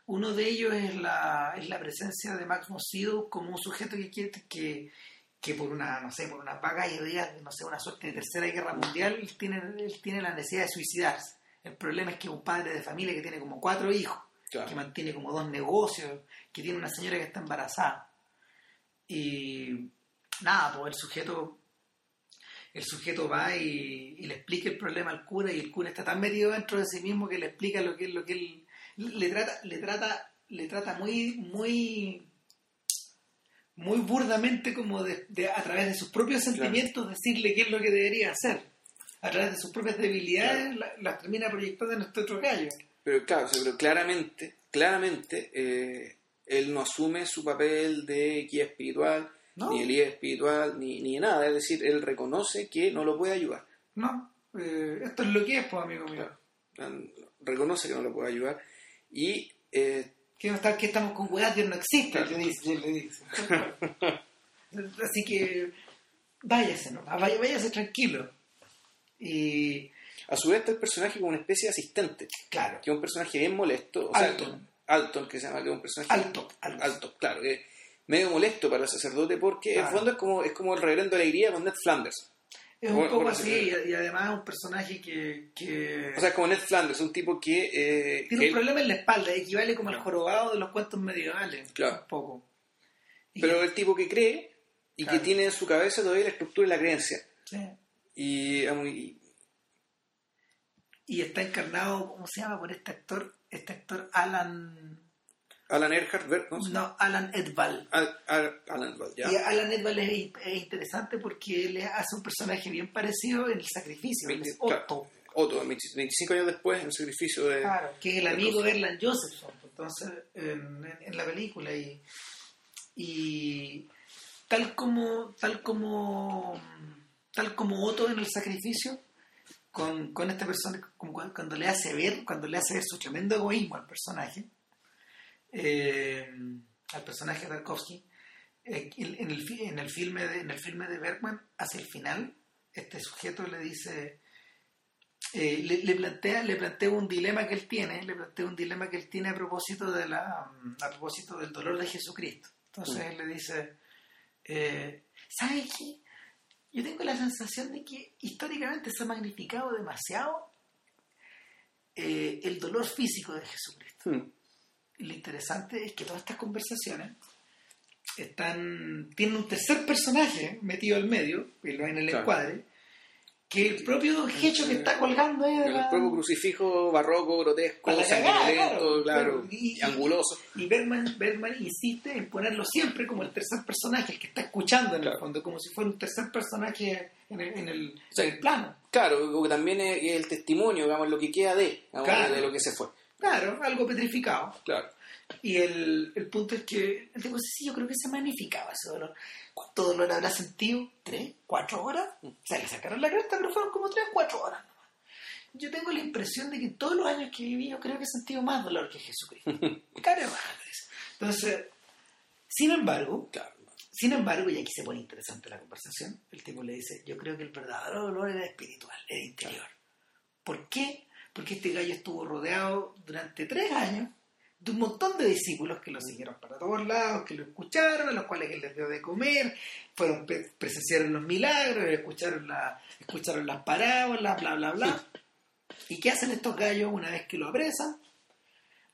Uno de ellos es la, es la presencia de Max von Sydow como un sujeto que quiere que, que por una, no sé, por una vaga idea de, no sé, una suerte de tercera guerra mundial, él tiene, él tiene la necesidad de suicidarse. El problema es que es un padre de familia que tiene como cuatro hijos Claro. que mantiene como dos negocios, que tiene una señora que está embarazada. Y nada, pues el sujeto el sujeto va y, y le explica el problema al cura y el cura está tan metido dentro de sí mismo que le explica lo que lo que él le trata le trata le trata muy muy muy burdamente como de, de- a través de sus propios sentimientos decirle qué es lo que debería hacer. A través de sus propias debilidades la- las termina proyectando en este otro gallo. Pero claro, pero claramente, claramente, eh, él no asume su papel de guía espiritual, ¿No? ni de líder espiritual, ni, ni nada. Es decir, él reconoce que no lo puede ayudar. No, eh, esto es lo que es, pues, amigo mío. Reconoce que no lo puede ayudar. Y eh, Que no está, que estamos con weas, Dios no existe, Claro. le dice, le dice. Así que váyase, ¿no? Vaya- váyase tranquilo. Y a su vez está el personaje como una especie de asistente, claro, que es un personaje bien molesto. O sea, Alton. Alton, que se llama, que es un personaje alto, alto. claro, que medio molesto para el sacerdote porque en el fondo es como, es como el reverendo alegría con Ned Flanders. Es un poco así, y, y además es un personaje que, que O sea, como Ned Flanders, un tipo que... eh, tiene que un problema en la espalda, equivale como al jorobado de los cuentos medievales. Claro. Un poco. Y pero que- el tipo que cree y Claro. que tiene en su cabeza todavía la estructura y la creencia. sí. Y, y- Y está encarnado, ¿cómo se llama? Por este actor, este actor Alan. Alan Earhart. No, Alan Edval. Al- Al- Alan Ball, ya. Y Alan Edval es, es interesante porque él hace un personaje bien parecido en el sacrificio. Él es Claro. Otto. Otto, 25 años después, en el sacrificio de... Claro, que es el amigo de Erland Josephson, entonces, en, en- en la película. Y, y tal como, tal como, tal como Otto en el sacrificio, con, con esta persona, como cuando, cuando le hace ver, cuando le hace ver su tremendo egoísmo al personaje, eh, al personaje de Tarkovsky, eh, en, el, en, el filme de, en el filme de Bergman, hacia el final, este sujeto le dice, eh, le, le plantea, le plantea un dilema que él tiene, le plantea un dilema que él tiene a propósito de la, a propósito del dolor de Jesucristo. Entonces Mm. él le dice, eh, ¿sabes qué? Yo tengo la sensación de que históricamente se ha magnificado demasiado el dolor físico de Jesucristo. Hmm. Lo interesante es que todas estas conversaciones están tienen un tercer personaje metido al medio, y lo hay en el Claro. encuadre, que el propio hecho que está colgando ahí de El la... propio crucifijo barroco, grotesco, Para la cagada, sanguinolento, claro. claro, Y- y anguloso. Y Bergman, Bergman insiste en ponerlo siempre como el tercer personaje, el que está escuchando en Claro. el fondo, como si fuera un tercer personaje en el, en el, Sí. en el plano. Claro, porque también es es el testimonio, digamos, lo que queda de, digamos, Claro. de lo que se fue. Claro, algo petrificado. Claro. Y el, el punto es que el tipo dice, sí, yo creo que se magnificaba ese dolor. ¿Cuánto dolor habrá sentido? ¿Tres? ¿Cuatro horas? O sea, le sacaron la cresta, pero fueron como tres, cuatro horas. Yo tengo la impresión de que en todos los años que viví yo creo que he sentido más dolor que Jesucristo. Cara madres. Entonces, sin embargo, Claro. sin embargo, y aquí se pone interesante la conversación, el tipo le dice, yo creo que el verdadero dolor era espiritual, era interior. ¿Por qué? Porque este gallo estuvo rodeado durante tres años de un montón de discípulos que lo siguieron para todos lados, que lo escucharon, a los cuales él les dio de comer, fueron pre- presenciaron los milagros, escucharon, la, escucharon las parábolas, bla, bla, bla. ¿Y qué hacen estos gallos una vez que lo apresan?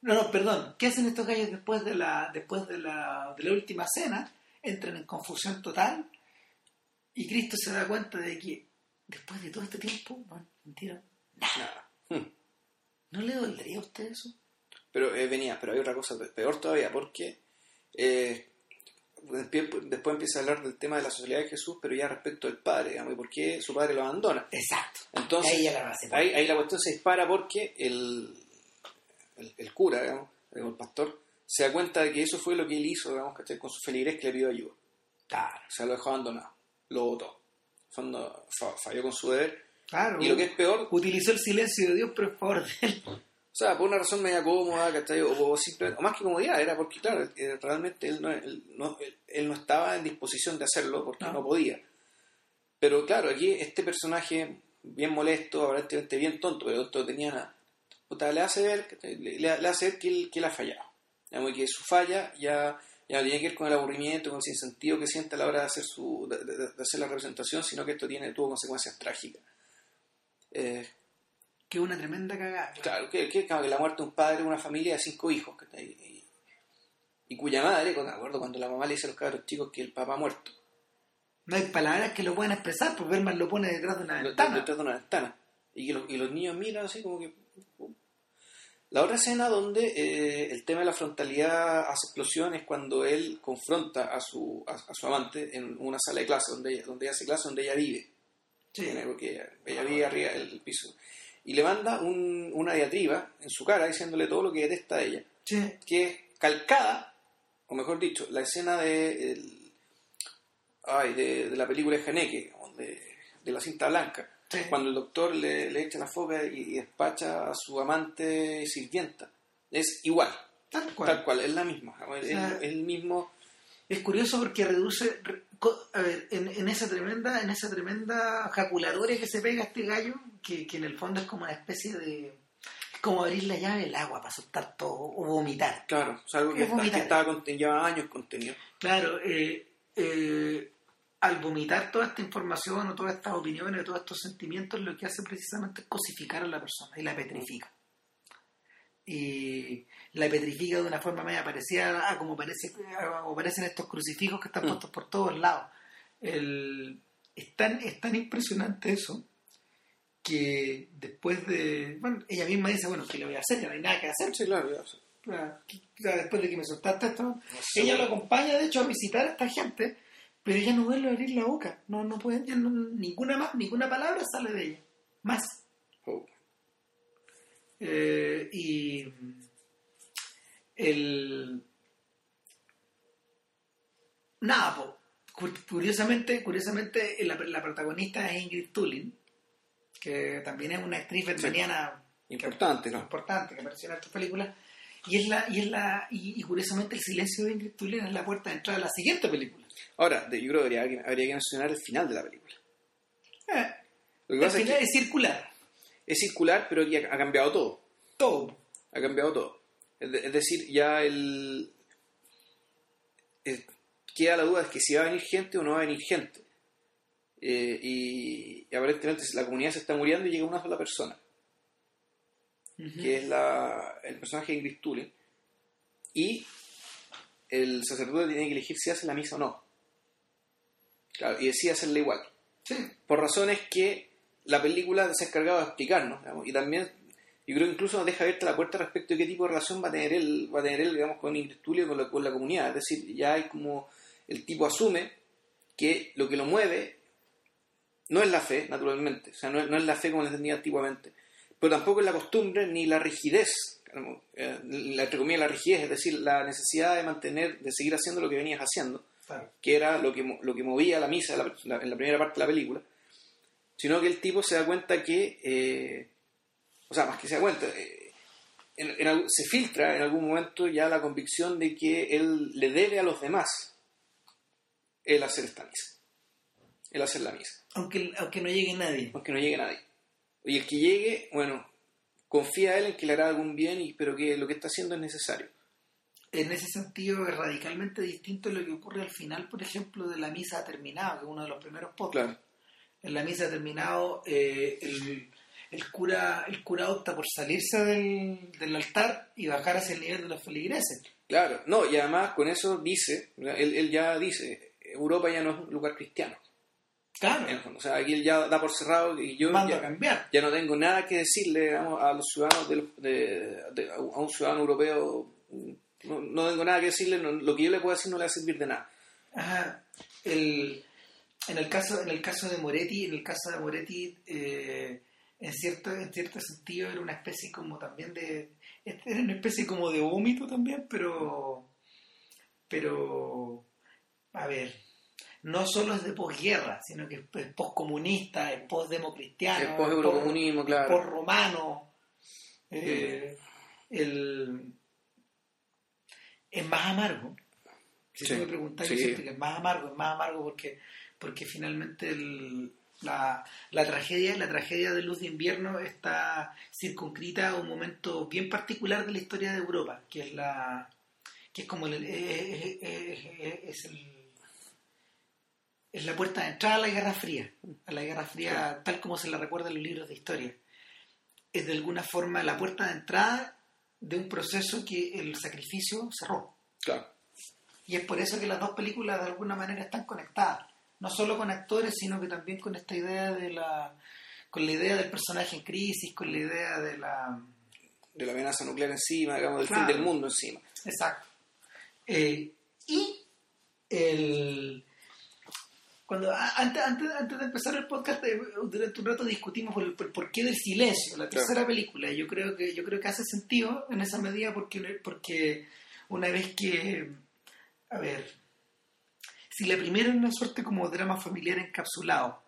No, no, perdón. ¿Qué hacen estos gallos después de la, después de la, de la última cena? Entran en confusión total y Cristo se da cuenta de que después de todo este tiempo no mentira. Nada. Hmm. ¿No le dolería a usted eso? Pero eh, venía, pero hay otra cosa peor todavía, porque eh, después empieza a hablar del tema de la sociedad de Jesús, pero ya respecto al padre, digamos, y por qué su padre lo abandona. Exacto. Entonces, ahí la base. ahí, ahí la cuestión se dispara porque el, el, el cura, digamos, el pastor, se da cuenta de que eso fue lo que él hizo, digamos, ¿cachai? con su feligres que le pidió ayuda. Claro, O sea, lo dejó abandonado, lo votó. Fondo, falló con su deber. Claro. Y lo que es peor, Utilizó el silencio de Dios, pero en favor de él. O sea, por una razón media cómoda, ¿cachai? O, o o más que comodidad, era porque, claro, realmente él no, él, no, él- no estaba en disposición de hacerlo porque No. no. podía. Pero claro, aquí este personaje, bien molesto, aparentemente bien tonto, pero esto tenía nada, puta, le hace ver, le, le- hace ver que él, que él ha fallado. Digamos, que su falla ya, ya no tiene que ver con el aburrimiento, con el sinsentido que siente a la hora de hacer, su, de, de- de hacer la representación, sino que esto tiene, tuvo consecuencias trágicas. Eh, Que una tremenda cagada. Claro, que, que, claro, que la muerte de un padre de una familia de cinco hijos. Y, y cuya madre, con- acuerdo cuando la mamá le dice a los cabros chicos que el papá ha muerto, No hay palabras que lo puedan expresar, porque Berman lo pone detrás de una ventana. detrás de una ventana. Y que los, y los niños miran así como que... La otra escena donde eh, el tema de la frontalidad hace explosión es cuando él confronta a su, a, a su amante en una sala de clase donde ella, donde ella hace clase, donde ella vive. Porque ella, vive arriba del piso. Y le manda un- una diatriba en su cara diciéndole todo lo que detesta a ella. Sí. que es calcada, o mejor dicho, la escena de, el- ay, de, de la película de Haneke, de, de la cinta blanca, Sí. cuando el doctor le, le echa la foca y, y despacha a su amante sirvienta. Es igual, Tal cual. tal cual, es la misma, es, sea, es el mismo... Es curioso porque reduce, re- a ver, en, en esa tremenda, en esa tremenda jaculatoria que se pega este gallo, que, que en el fondo es como una especie de, es como abrir la llave del agua para soltar todo o vomitar. Claro, es algo que, Es está- que estaba años contenido. Claro, eh, eh, al vomitar toda esta información o todas estas opiniones o todos estos sentimientos, lo que hace precisamente es cosificar a la persona y la petrifica. Y la petrifica de una forma media parecida a como, parece, a como parecen estos crucifijos que están Mm. puestos por todos lados. El- es, tan, es tan impresionante eso que después de... Bueno, ella misma dice, bueno, ¿qué le voy a hacer? Ya no hay nada que hacer. Sí, claro, ya. Ah, después de que me soltaste esto, ella lo acompaña de hecho a visitar a esta gente, pero ella no vuelve a abrir la boca, no, no puede, ya no- ninguna más, ninguna palabra sale de ella, más. Eh, y el nada, po. Curiosamente, curiosamente la, la protagonista es Ingrid Tulin, que también es una actriz bermaniana Importante, ¿no? importante que apareció en estas películas. Y es la, y es la, y, y curiosamente el silencio de Ingrid Tulin es la puerta de entrada a la siguiente película. Ahora, de- yo creo que habría, que- habría que mencionar el final de la película. Eh, Lo que pasa es final que es circular, es circular, pero que ha, cambiado todo. todo. Ha cambiado todo. Es, de- es decir, ya el, el- Queda la duda de que si va a venir gente o no va a venir gente. Eh, y, y aparentemente la comunidad se está muriendo y llega una sola persona, que es la, el personaje de Ingrid Tulin. Y el sacerdote tiene que elegir si hace la misa o no. Claro, y decide hacerla igual. Sí. por razones que la película se ha encargado de explicarnos digamos, y también yo creo que incluso nos deja abierta la puerta respecto de qué tipo de relación va a tener él va a tener él digamos con Ingrid Tulio con la, con la comunidad es decir ya hay como el tipo asume que lo que lo mueve no es la fe naturalmente o sea no es, no es la fe como la entendía antiguamente pero tampoco es la costumbre ni la rigidez eh, la, entre comillas la rigidez es decir la necesidad de mantener de seguir haciendo lo que venías haciendo Claro. que era lo que, lo que movía la misa la- la- en la primera parte de la película, sino que el tipo se da cuenta que, eh, o sea, más que se da cuenta, eh, en- en algún- se filtra en algún momento ya la convicción de que él le debe a los demás el hacer esta misa, el hacer la misa, Aunque, aunque no llegue nadie. aunque no llegue nadie. Y el que llegue, bueno, confía él en que le hará algún bien, y, pero que lo que está haciendo es necesario. En ese sentido es radicalmente distinto a lo que ocurre al final, por ejemplo, de la misa terminada, que es uno de los primeros podcasts. Claro, En la misa terminado, eh, el, el cura el cura opta por salirse del, del altar y bajar hacia el nivel de los feligreses. claro. No, y además con eso dice, él, él ya dice, Europa ya no es un lugar cristiano. Claro, en el fondo. O sea, aquí él ya da por cerrado y yo ya, cambiar. ya no tengo nada que decirle digamos, a los ciudadanos de, los- de- de- a un ciudadano europeo. No, no tengo nada que decirle, no- lo que yo le puedo decir no le va a servir de nada. Ajá. El, en, el caso, en el caso de Moretti, en el caso de Moretti, eh, en, cierto, en cierto sentido era una especie como también de... Era una especie como de vómito también, pero... Pero... A ver, no solo es de posguerra, sino que es es poscomunista, es posdemocristiano, el post-eurocomunismo, claro. post-romano. eh, el, es más amargo. Si Sí, tú me preguntas, yo siento que es más amargo, es más amargo porque, porque finalmente el- la, la tragedia la tragedia de Luz de Invierno está circunscrita a un momento bien particular de la historia de Europa, que es la que es como el, es, es- es- es el- es la puerta de entrada a la Guerra Fría, a la Guerra Fría tal como se la recuerda en los libros de historia. Es de alguna forma la puerta de entrada de un proceso que el sacrificio cerró. Claro. Y es por eso que las dos películas de alguna manera están conectadas. No solo con actores, sino que también con esta idea de la. con la idea del personaje en crisis, con la idea de la. De la amenaza nuclear encima, digamos, del Claro. fin del mundo encima. Exacto. Eh, y el. Cuando, antes, antes, antes de empezar el podcast, eh, durante un rato discutimos por el, por porqué del silencio, la Claro. tercera película. Yo creo que yo creo que hace sentido en esa medida porque, porque una vez que, a ver, si la primera era una suerte como drama familiar encapsulado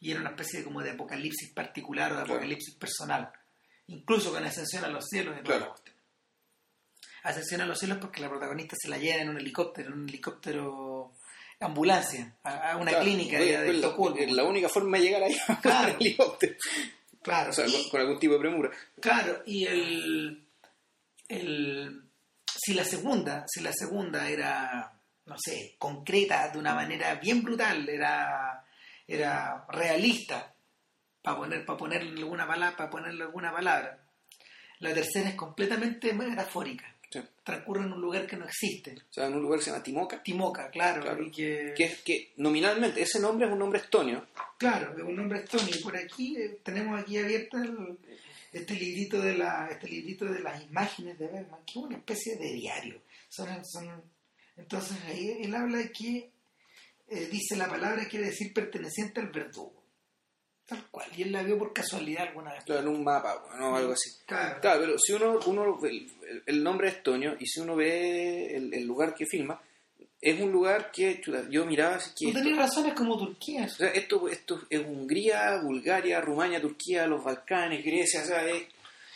y era una especie de como de apocalipsis particular o de Claro. apocalipsis personal, incluso con ascensión a los cielos Claro. Ascensión a los cielos porque la protagonista se la lleva en un helicóptero, en un helicóptero ambulancia, a, a una Claro. clínica Oye, de, pues, la- Estocolmo. La, única forma de llegar ahí Claro. el helicóptero. Claro, O sea, y- con, con algún tipo de premura. Claro, y el, el si la segunda, si la segunda era, no sé, concreta de una manera bien brutal, era, era realista, para poner, para ponerle alguna palabra, para ponerle alguna palabra. La tercera es completamente metafórica. Sí. Transcurre en un lugar que no existe. O sea, en un lugar que se llama Timoca. Timoca, claro, Claro. y que, Que, es- que nominalmente ese nombre es un nombre estonio. Claro, es un nombre estonio. Y por aquí eh, tenemos aquí abierto el- este librito de la, este librito de las imágenes de Bergman, que es una especie de diario. Son, son, entonces ahí él habla de que eh, dice la palabra quiere decir perteneciente al verdugo. Tal cual. Y él la vio por casualidad alguna vez. Claro, en un mapa, ¿no? algo así. Claro. Claro, pero si uno, uno el, el nombre es Toño y si uno ve el, el lugar que filma, es un lugar que chuta, yo miraba así que Tú esto, tenías razón, es como Turquía. o sea, esto, esto es Hungría, Bulgaria, Rumania, Turquía, los Balcanes, Grecia, o sea, es,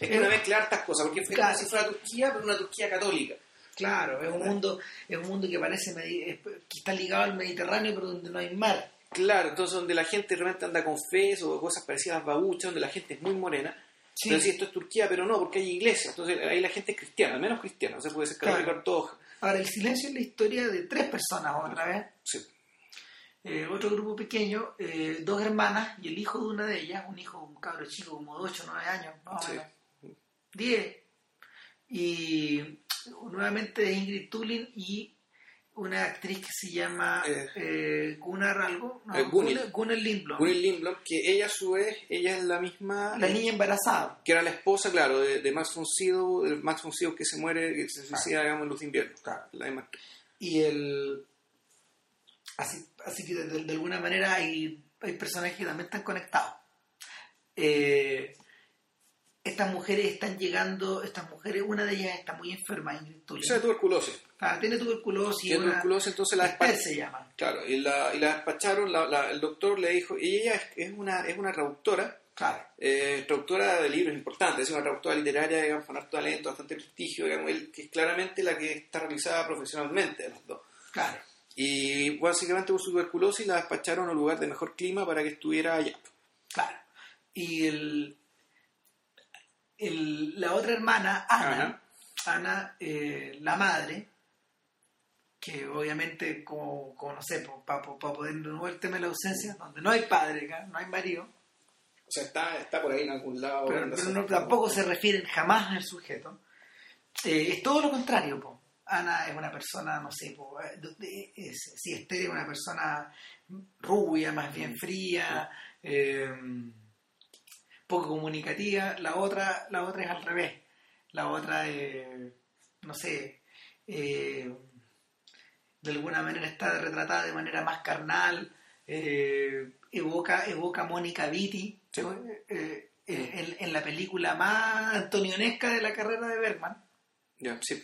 es una mezcla de hartas cosas, porque es claro. como si fuera Turquía, pero una Turquía católica. Claro, es un mundo, es un mundo que parece que está ligado al Mediterráneo, pero donde no hay mar. Claro, entonces donde la gente realmente anda con fez o cosas parecidas a babuchas, donde la gente es muy morena. Sí. Pero si esto es Turquía, pero no, porque hay iglesias, entonces ahí la gente es cristiana, al menos cristiana, no se puede ser católica Claro. ortodoxa. Ahora, el silencio es la historia de tres personas otra vez. Sí. Eh, otro grupo pequeño, eh, dos hermanas y el hijo de una de ellas, un hijo, un cabro chico como de 8 o 9 años, más o Sí. menos, 10. Y nuevamente Ingrid Tulin y una actriz que se llama Eh. eh, Gunnar algo, no, Eh. Gunnar, Gunnar Lindblom, que ella a su vez, ella es la misma... la niña embarazada. que era la esposa, claro, de, de Max von Sydow, de Max von Sydow que se muere, que se suicida, digamos, en Luz de Invierno. La misma- Y el. Así, así que de, de alguna manera hay, hay personajes que también están conectados. Eh, estas mujeres están llegando, estas mujeres, una de ellas está muy enferma, Ingrid O sea, tuberculosis. Ah, tiene tuberculosis, Tiene una, tuberculosis, entonces la despacharon. se llama. Claro, y la, y la despacharon, la- la- el doctor le dijo, y ella es, es una, es una traductora, Claro. eh, traductora de libros importantes, es una traductora literaria, digamos, con harto talento, bastante prestigio, digamos, él- que es claramente la que está realizada profesionalmente de las dos. Claro. Y básicamente por su tuberculosis la despacharon a un lugar de mejor clima para que estuviera allá. Claro. Y el, el- la otra hermana, Ana, Ana, eh, la madre, que obviamente, como, como no sé, para poder no el tema de la ausencia, donde no hay padre, acá, no hay marido, O sea, está, está por ahí en algún lado. pero, no- tampoco se refieren jamás al sujeto. Eh, es todo lo contrario, po. Ana es una persona, no sé, po, eh, es- si Esther es una persona rubia, más bien fría, eh, poco comunicativa, la otra, la otra es al revés. La otra, eh, no sé, eh, de alguna manera está retratada de manera más carnal, eh, evoca, evoca a Mónica Vitti Sí. en, en la película más antonionesca de la carrera de Bergman. Sí.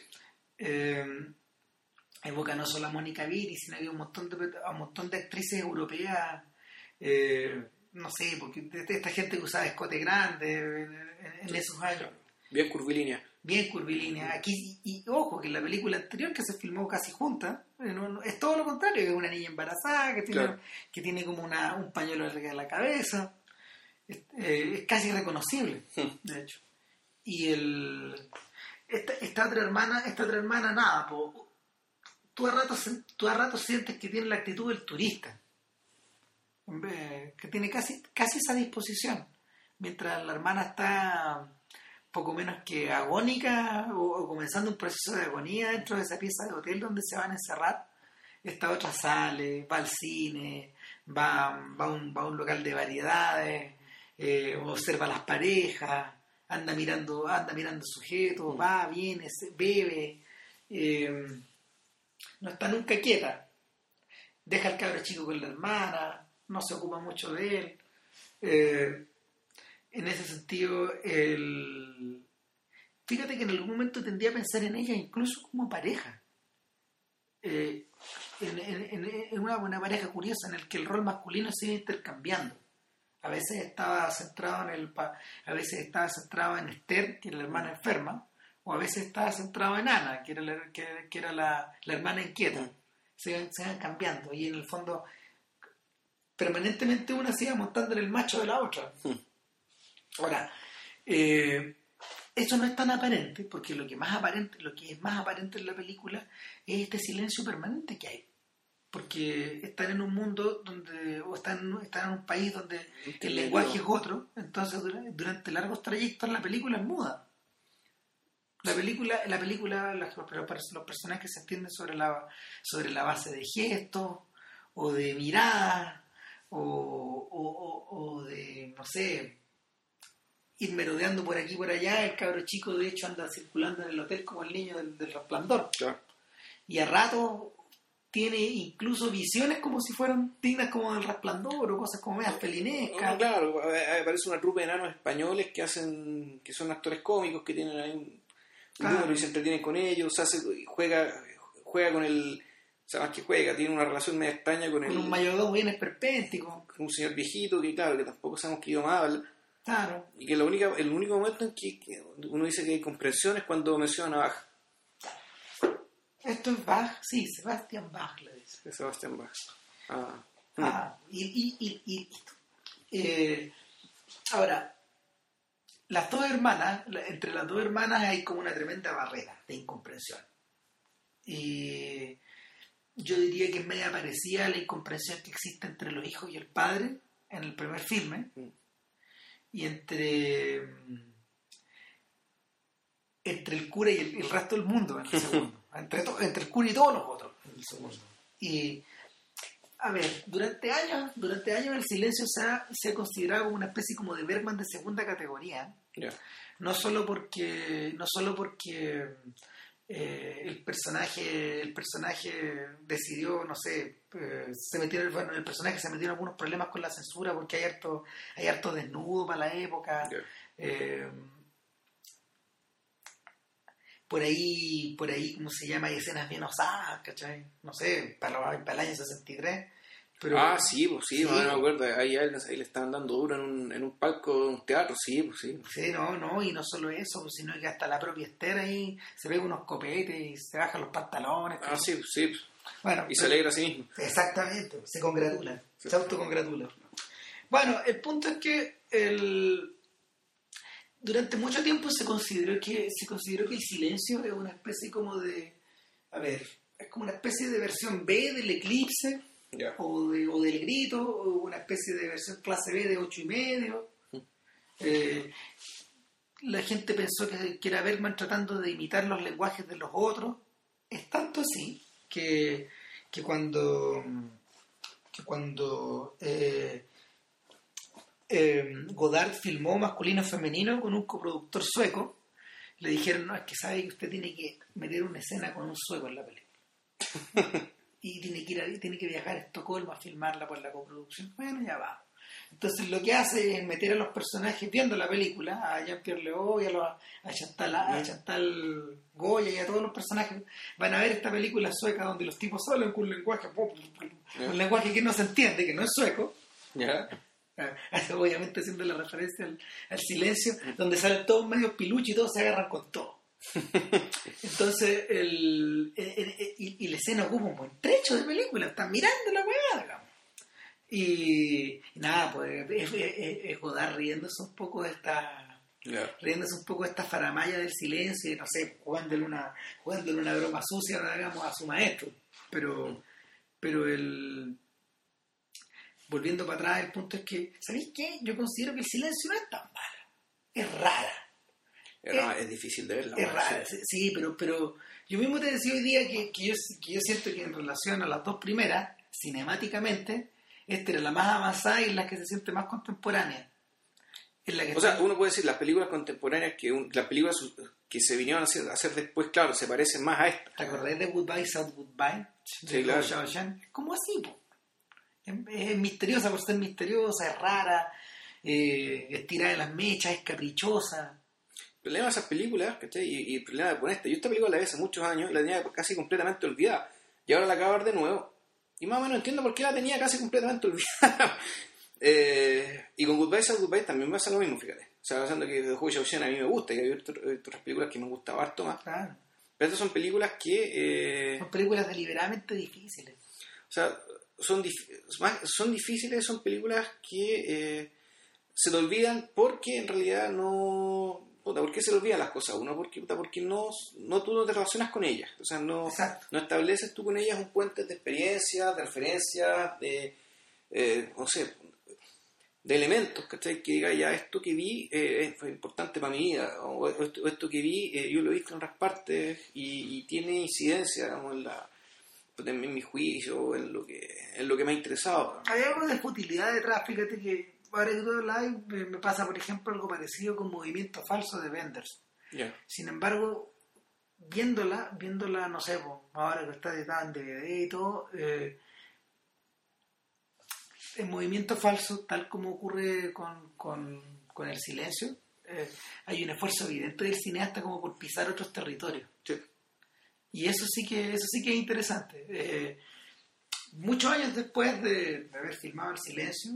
Evoca no solo a Mónica Vitti, sino que a un montón de, a un montón de actrices europeas, eh, no sé, porque esta gente que usaba escote grande en, esos años, Bien curvilínea. bien curvilínea. Aquí, y, y ojo, que en la película anterior que se filmó casi junta, eh, no- no- es todo lo contrario, que es una niña embarazada, que tiene, Claro. que tiene como una, un pañuelo arriba de la cabeza, es, eh, es casi reconocible, de hecho. Y el esta, esta otra hermana, esta otra hermana, nada, po, tú a ratos tú a ratos sientes que tiene la actitud del turista, Que tiene casi, casi esa disposición, mientras la hermana está poco menos que agónica o, o comenzando un proceso de agonía dentro de esa pieza de hotel donde se van a encerrar. Esta otra sale, va al cine, va, va, a, un, va a un local de variedades, eh, observa las parejas, anda mirando, anda mirando sujetos, va, viene, se- bebe, eh, no está nunca quieta. Deja al cabro chico con la hermana, no se ocupa mucho de él. Eh, en ese sentido, el... fíjate que en algún momento tendría a pensar en ella incluso como pareja. Eh, en, una buena pareja curiosa en el que el rol masculino iba intercambiando. A veces estaba centrado en el a veces estaba centrado en Esther, que era la hermana enferma, o a veces estaba centrado en Ana, que era la, hermana inquieta. Se se iban cambiando y en el fondo permanentemente una se iba montando en el macho de la otra. Hmm. Ahora, eh, eso no es tan aparente, porque lo que más aparente, lo que es más aparente en la película es este silencio permanente que hay. Porque están en un mundo donde, o están, están en un país donde el lenguaje es otro, entonces dura- durante largos trayectos la película es muda. La película, la película los, los personajes se entienden sobre la, sobre la base de gestos, o de miradas, o, o, o- o de, no sé, ir merodeando por aquí y por allá. El cabro chico, de hecho, anda circulando en el hotel como el niño del, del resplandor. Claro. Y a rato tiene incluso visiones como si fueran dignas como del resplandor o cosas como medias felinescas. No, claro, aparece una trupe de enanos españoles que hacen, que son actores cómicos, que tienen ahí un, Claro. número y se entretienen con ellos, hace, juega, juega con el, sea, más que juega, tiene una relación media extraña con, el, Con un mayordomo bien esperpéntico. con un señor viejito que claro, que tampoco sabemos qué idioma habla, Claro. y que la única, el único momento en que que uno dice que hay comprensión es cuando menciona Navaja, Esto es Bach, sí, Sebastián Bach le dice. Sebastián Bach. Ah, Ah, y, y, y, y- eh, ahora, las dos hermanas, entre las dos hermanas hay como una tremenda barrera de incomprensión. Y yo diría que es media parecida a la incomprensión que existe entre los hijos y el padre en el primer filme. Mm. y entre mm, entre el cura y el, el resto del mundo en el segundo. Entre, to- entre el cura y todos los otros en el segundo. Y a ver, durante años, durante años el silencio se ha, se ha considerado como una especie como de Bergman de segunda categoría, ya. no solo porque, no solo porque eh, el personaje, el personaje decidió, no sé, eh, se metió, bueno, el personaje se metió en algunos problemas con la censura porque hay harto, hay harto desnudo para la época. Eh, por ahí, por ahí, ¿cómo se llama? Hay escenas bien osadas, ¿cachai? No sé, para, para el año 63. Pero, ah, sí, pues sí, Sí. no me acuerdo. Ahí, ahí le estaban dando duro en un, en un palco de un teatro, sí, pues sí. Sí, no, no, y no solo eso, sino que hasta la propia Esther ahí se pega unos copetes y se bajan los pantalones. Ah, sí, pues, sí. pues. Bueno, Y se pero- alegra a sí mismo. Exactamente, se congratula, Sí. se autocongratula. Bueno, el punto es que el... durante mucho tiempo se consideró que se consideró que el silencio es una especie como de, a ver, es como una especie de versión B del eclipse O, de- o del grito o una especie de versión clase B de ocho y medio. Eh, la gente pensó que, que era Bergman tratando de imitar los lenguajes de los otros. Es tanto así que, que cuando, que cuando eh, eh, Godard filmó masculino y femenino con un coproductor sueco, le dijeron, no, es que sabe que usted tiene que meter una escena con un sueco en la película. y tiene que ir a- tiene que viajar a Estocolmo a filmarla por la coproducción. Bueno, ya va. Entonces lo que hace es meter a los personajes viendo la película, a Jean-Pierre Léaud y a, los, a, Chantal, a Chantal Goya y a todos los personajes, van a ver esta película sueca donde los tipos hablan con un lenguaje, un lenguaje que no se entiende, que no es sueco. Ah, obviamente haciendo la referencia al, al silencio, donde salen todos medio piluchi y todos se agarran con todo. Entonces, el, el- el- y, y la escena ocupa un buen trecho de película, están mirando la weá, digamos. Y, y nada, pues es, es, es- Godard riéndose un poco de esta Ya. riéndose un poco de esta faramaya del silencio y no sé, jugándole una, jugándole una broma sucia, digamos, a su maestro. Pero, pero el volviendo para atrás, el punto es que, ¿sabéis qué? Yo considero que el silencio no es tan malo. Es rara. No, es difícil de verla. Es rara, sí. sí, sí, pero, pero yo mismo te decía hoy día que, que, yo, que yo siento que en relación a las dos primeras, cinemáticamente, esta era la más avanzada y la que se siente más contemporánea. Es la que O sea, uno puede decir las películas contemporáneas que un- las películas que se vinieron a hacer, a hacer después, claro, se parecen más a esta. ¿Te acordás de Goodbye, South Goodbye? Sí, De claro. Claude Chabrol? Es como así, po. Es, es misteriosa por ser misteriosa, es rara, eh, es tirada de las mechas, es caprichosa. El problema de esas películas, ¿cachai? Y, y el problema con esta, yo esta película la vi hace muchos años, la tenía casi completamente olvidada. Y ahora la acabo de ver de nuevo. Y más o menos entiendo por qué la tenía casi completamente olvidada. Eh, y con Goodbye, Sad Goodbye también me pasa lo mismo, fíjate. O sea, pensando que The Shall Shen a mí me gusta y hay otras películas que me gustan harto más. Claro. Pero estas son películas que... eh, Son películas deliberadamente difíciles. O sea, son, dif- son difíciles, son películas que eh, se te olvidan porque en realidad no... Puta, ¿Por qué se le olvidan las cosas? Uno, porque, puta, porque no, no tú no te relacionas con ellas. O sea, no, Exacto. no estableces tú con ellas un puente de experiencias, de referencias, de, eh, no sé, de elementos, ¿cachai? Que diga, ya, esto que vi eh, fue importante para mi vida, o esto, esto que vi eh, yo lo he visto en otras partes y, y tiene incidencia, digamos, en, la, en mi juicio, en lo que, en lo que me ha interesado. Hay algo de futilidad detrás, fíjate que ahora que tú hablas, me me pasa, por ejemplo, algo parecido con Movimiento Falso de Benders. Ya. Sin embargo, viéndola, viéndola, no sé, ahora que está editada en DVD y todo, eh, en movimiento falso, tal como ocurre con, con, con el silencio, eh, hay un esfuerzo evidente del cineasta como por pisar otros territorios. Sí. Y eso sí que, eso sí que es interesante. Eh, muchos años después de, de haber filmado El Silencio,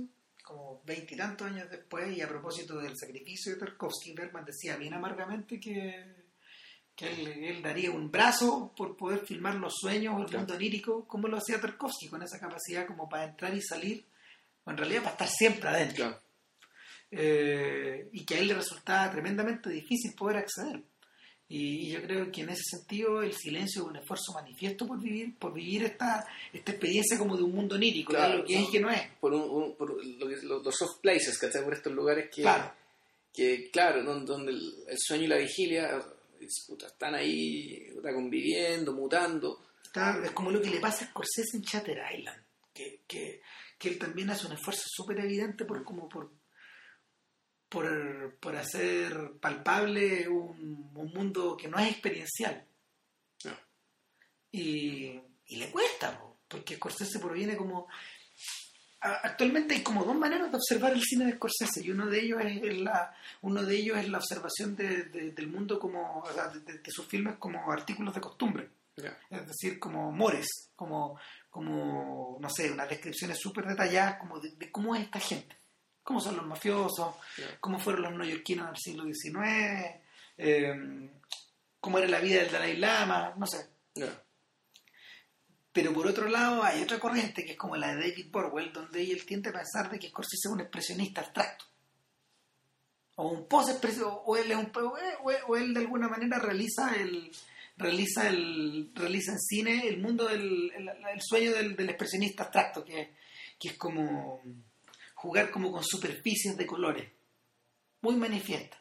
como veintitantos años después, y a propósito del sacrificio de Tarkovsky, Bergman decía bien amargamente que, que él, él daría un brazo por poder filmar los sueños o el mundo onírico, como lo hacía Tarkovsky, con esa capacidad como para entrar y salir, o en realidad para estar siempre adentro. Claro. Eh, y que a él le resultaba tremendamente difícil poder acceder. Y, y yo creo que en ese sentido el silencio es un esfuerzo manifiesto por vivir, por vivir esta, esta experiencia como de un mundo onírico, Claro, lo que es y que no es. Por, un, un- por lo que- los, los soft places, ¿cachai? Por estos lugares que, Claro. que claro, donde, el, el sueño y la vigilia están ahí conviviendo, mutando. Claro, es como lo que le pasa a Scorsese en Chatter Island, que, que, que él también hace un esfuerzo súper evidente por como por por, por hacer palpable un, un mundo que no es experiencial. No. Y, y le cuesta, po, porque Scorsese proviene como... Actualmente hay como dos maneras de observar el cine de Scorsese y uno de ellos es, la uno de ellos es la observación de- de- del mundo como o sea, de, de- sus filmes como artículos de costumbre Ya. es decir, como mores, como, como no sé, unas descripciones súper detalladas como de, de cómo es esta gente, cómo son los mafiosos, cómo fueron los neoyorquinos del siglo XIX, eh, cómo era la vida del Dalai Lama, no sé. Pero por otro lado hay otra corriente que es como la de David Borwell, donde él tiende a pensar de que Scorsese es un expresionista abstracto. O un post o él es un o él, o él de alguna manera realiza el realiza el realiza en cine el mundo del el, el sueño del, del expresionista abstracto que, que es como jugar como con superficies de colores. Muy manifiesta.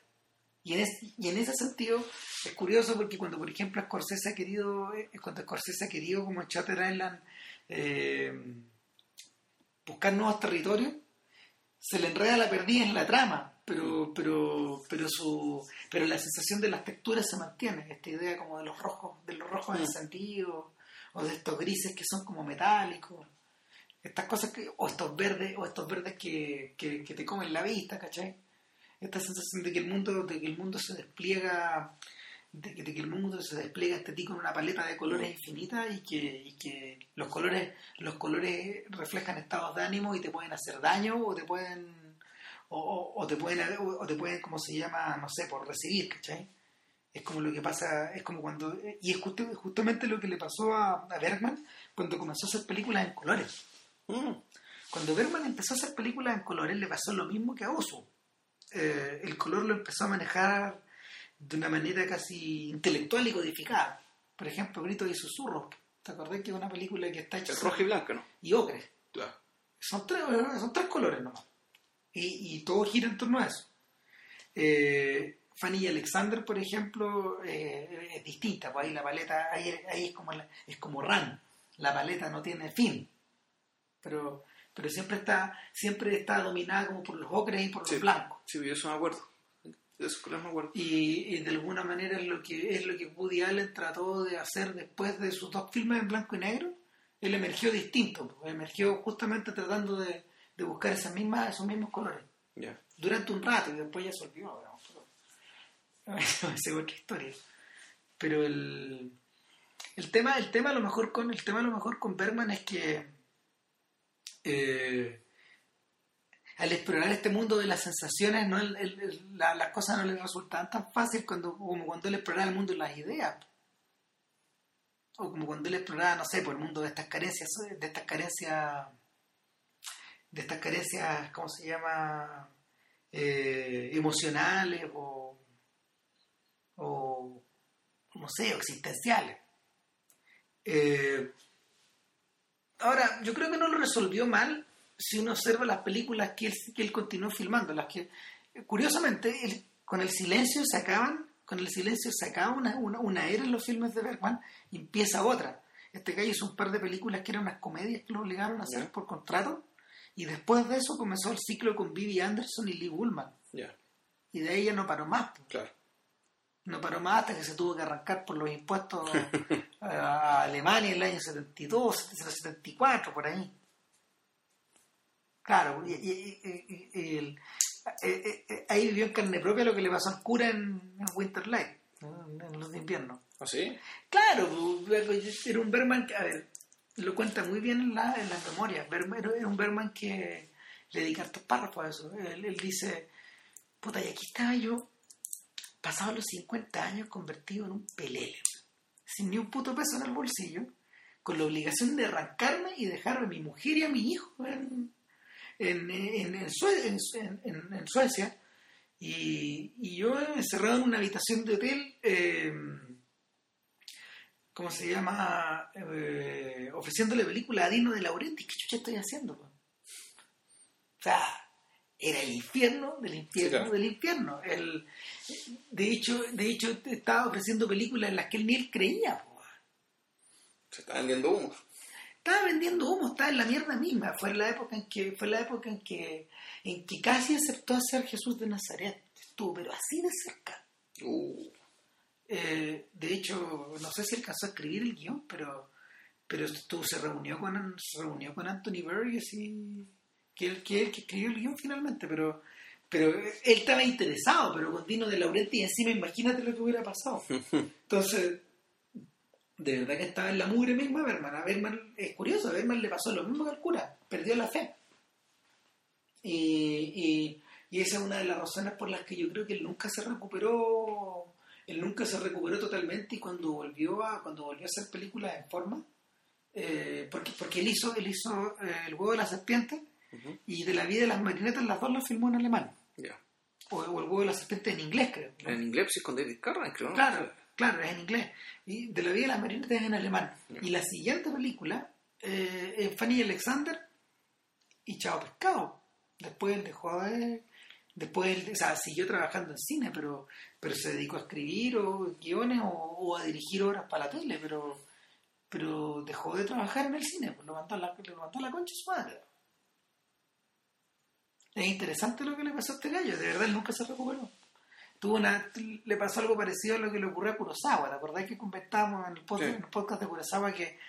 Y en, es- y en ese sentido es curioso porque cuando por ejemplo Scorsese ha querido eh, cuando Scorsese ha querido como en Shutter Island eh, buscar nuevos territorios se le enreda la perdida en la trama pero pero pero su pero la sensación de las texturas se mantiene. Esta idea como de los rojos de los rojos Mm. encendidos o de estos grises que son como metálicos estas cosas que o estos verdes o estos verdes que, que, que te comen la vista ¿cachai? esta sensación de que el mundo de que el mundo se despliega de que, de que el mundo se despliega este tipo en una paleta de colores infinita y que, y que los colores los colores reflejan estados de ánimo y te pueden hacer daño o te pueden o, o- o te pueden o, te pueden como se llama no sé por recibir ¿cachai? es como lo que pasa es como cuando y es justo- justamente lo que le pasó a, a Bergman cuando comenzó a hacer películas en colores Mm. cuando Bergman empezó a hacer películas en colores le pasó lo mismo que a Osu. Eh, el color lo empezó a manejar de una manera casi intelectual y codificada. Por ejemplo, Gritos y Susurros. ¿Te acordás que es una película que está hecha Es roja y blanca, ¿no? y ocre? Claro. Son tres, son tres colores nomás. Y, y todo gira en torno a eso. Eh, Fanny y Alexander, por ejemplo, eh, es distinta. Pues ahí la paleta, ahí, ahí es, como la- es como Ran. La paleta no tiene fin. Pero, pero siempre está siempre está dominada como por los ocres y por los Sí. blancos. Sí, yo eso me acuerdo. Esos colores me acuerdo. Y, y de alguna manera es lo que es lo que Woody Allen trató de hacer después de sus dos filmes en blanco y negro. Él emergió distinto, pues, emergió justamente tratando de, de buscar esas mismas, esos mismos colores Ya. durante un rato y después ya se olvidó. Esa es otra historia. Pero el, el tema, el tema a lo mejor con el tema a lo mejor con Bergman es que eh, al explorar este mundo de las sensaciones, ¿no? La- las cosas no le resultaban tan fácil cuando, como cuando él exploraba el mundo de las ideas. O como cuando él exploraba, no sé, por el mundo de estas carencias, de estas carencias, de estas carencias, ¿cómo se llama? Eh, emocionales o, no sé, existenciales. Eh, ahora, yo creo que no lo resolvió mal si uno observa las películas que él, que él continuó filmando, las que, curiosamente, él- con el silencio se acaban, con el silencio se acaba una, una, una era en los filmes de Bergman y empieza otra. Este gallo hizo un par de películas que eran unas comedias que lo obligaron a hacer por contrato y después de eso comenzó el ciclo con Vivi Anderson y Lee Bullman Ya. y de ahí ya no paró más. Claro. No paró más hasta que se tuvo que arrancar por los impuestos a Alemania en el año 72, 74, por ahí. Claro, y, y- y- y el- eh, eh, ahí vivió en carne propia lo que le pasó al cura en, en Winterlight, en, los de invierno. ¿Ah, sí? Claro, era un Berman que, a ver, lo cuenta muy bien en la, en las memorias. Berman- Era un Berman que le dedica hartos párrafos a eso. Él, él dice, puta, y aquí estaba yo, pasado los 50 años, convertido en un pelele, sin ni un puto peso en el bolsillo, con la obligación de arrancarme y dejar a mi mujer y a mi hijo en, en, en, en Sue- en- en- en- en Suecia. Y, y yo encerrado en una habitación de hotel, eh, ¿cómo se llama? Eh, ofreciéndole película a Dino de Laurenti. ¿Qué chucha estoy haciendo? O sea, era el infierno del infierno Sí, claro. del infierno. El, de, hecho, de hecho, estaba ofreciendo películas en las que él ni él creía. po. Se está vendiendo humo. Estaba vendiendo humo, estaba en la mierda misma. Fue la época en que, fue la época en que, en que casi aceptó a ser Jesús de Nazaret. Estuvo, pero así de cerca. Uh, Eh, de hecho, no sé si alcanzó a escribir el guion, pero, pero estuvo, se reunió con se reunió con Anthony Burgess y que él que, él que escribió el guion finalmente, pero pero él estaba interesado, pero con Dino de Laurenti encima, imagínate lo que hubiera pasado. Entonces, de verdad que estaba en la mugre misma Berman. A Berman es curioso, a Berman le pasó lo mismo que al cura, perdió la fe. Y, y, y esa es una de las razones por las que yo creo que él nunca se recuperó, él nunca se recuperó totalmente y cuando volvió a, cuando volvió a hacer películas en forma, eh, porque, porque él hizo, él hizo eh, El huevo de la serpiente ujú, y de la vida de las marinetas las dos las filmó en alemán. ya. O, o El huevo de la serpiente en inglés, creo. ¿no? En inglés sí con David Carran, creo. ¿no? Claro, claro, es en inglés. Y de la vida de las marionetas es en alemán. Ya. Y la siguiente película eh, es Fanny Alexander y Chao Pescado. Después él dejó de... Después, o sea, siguió trabajando en cine, pero, pero se dedicó a escribir o guiones o, o a dirigir obras para la tele, pero, pero dejó de trabajar en el cine, pues a la, a la concha su madre. Es interesante lo que le pasó a este gallo, de verdad él nunca se recuperó tuvo una le pasó algo parecido a lo que le ocurrió a Kurosawa ¿te acordás que comentábamos en el podcast, Sí. en el podcast de Kurosawa que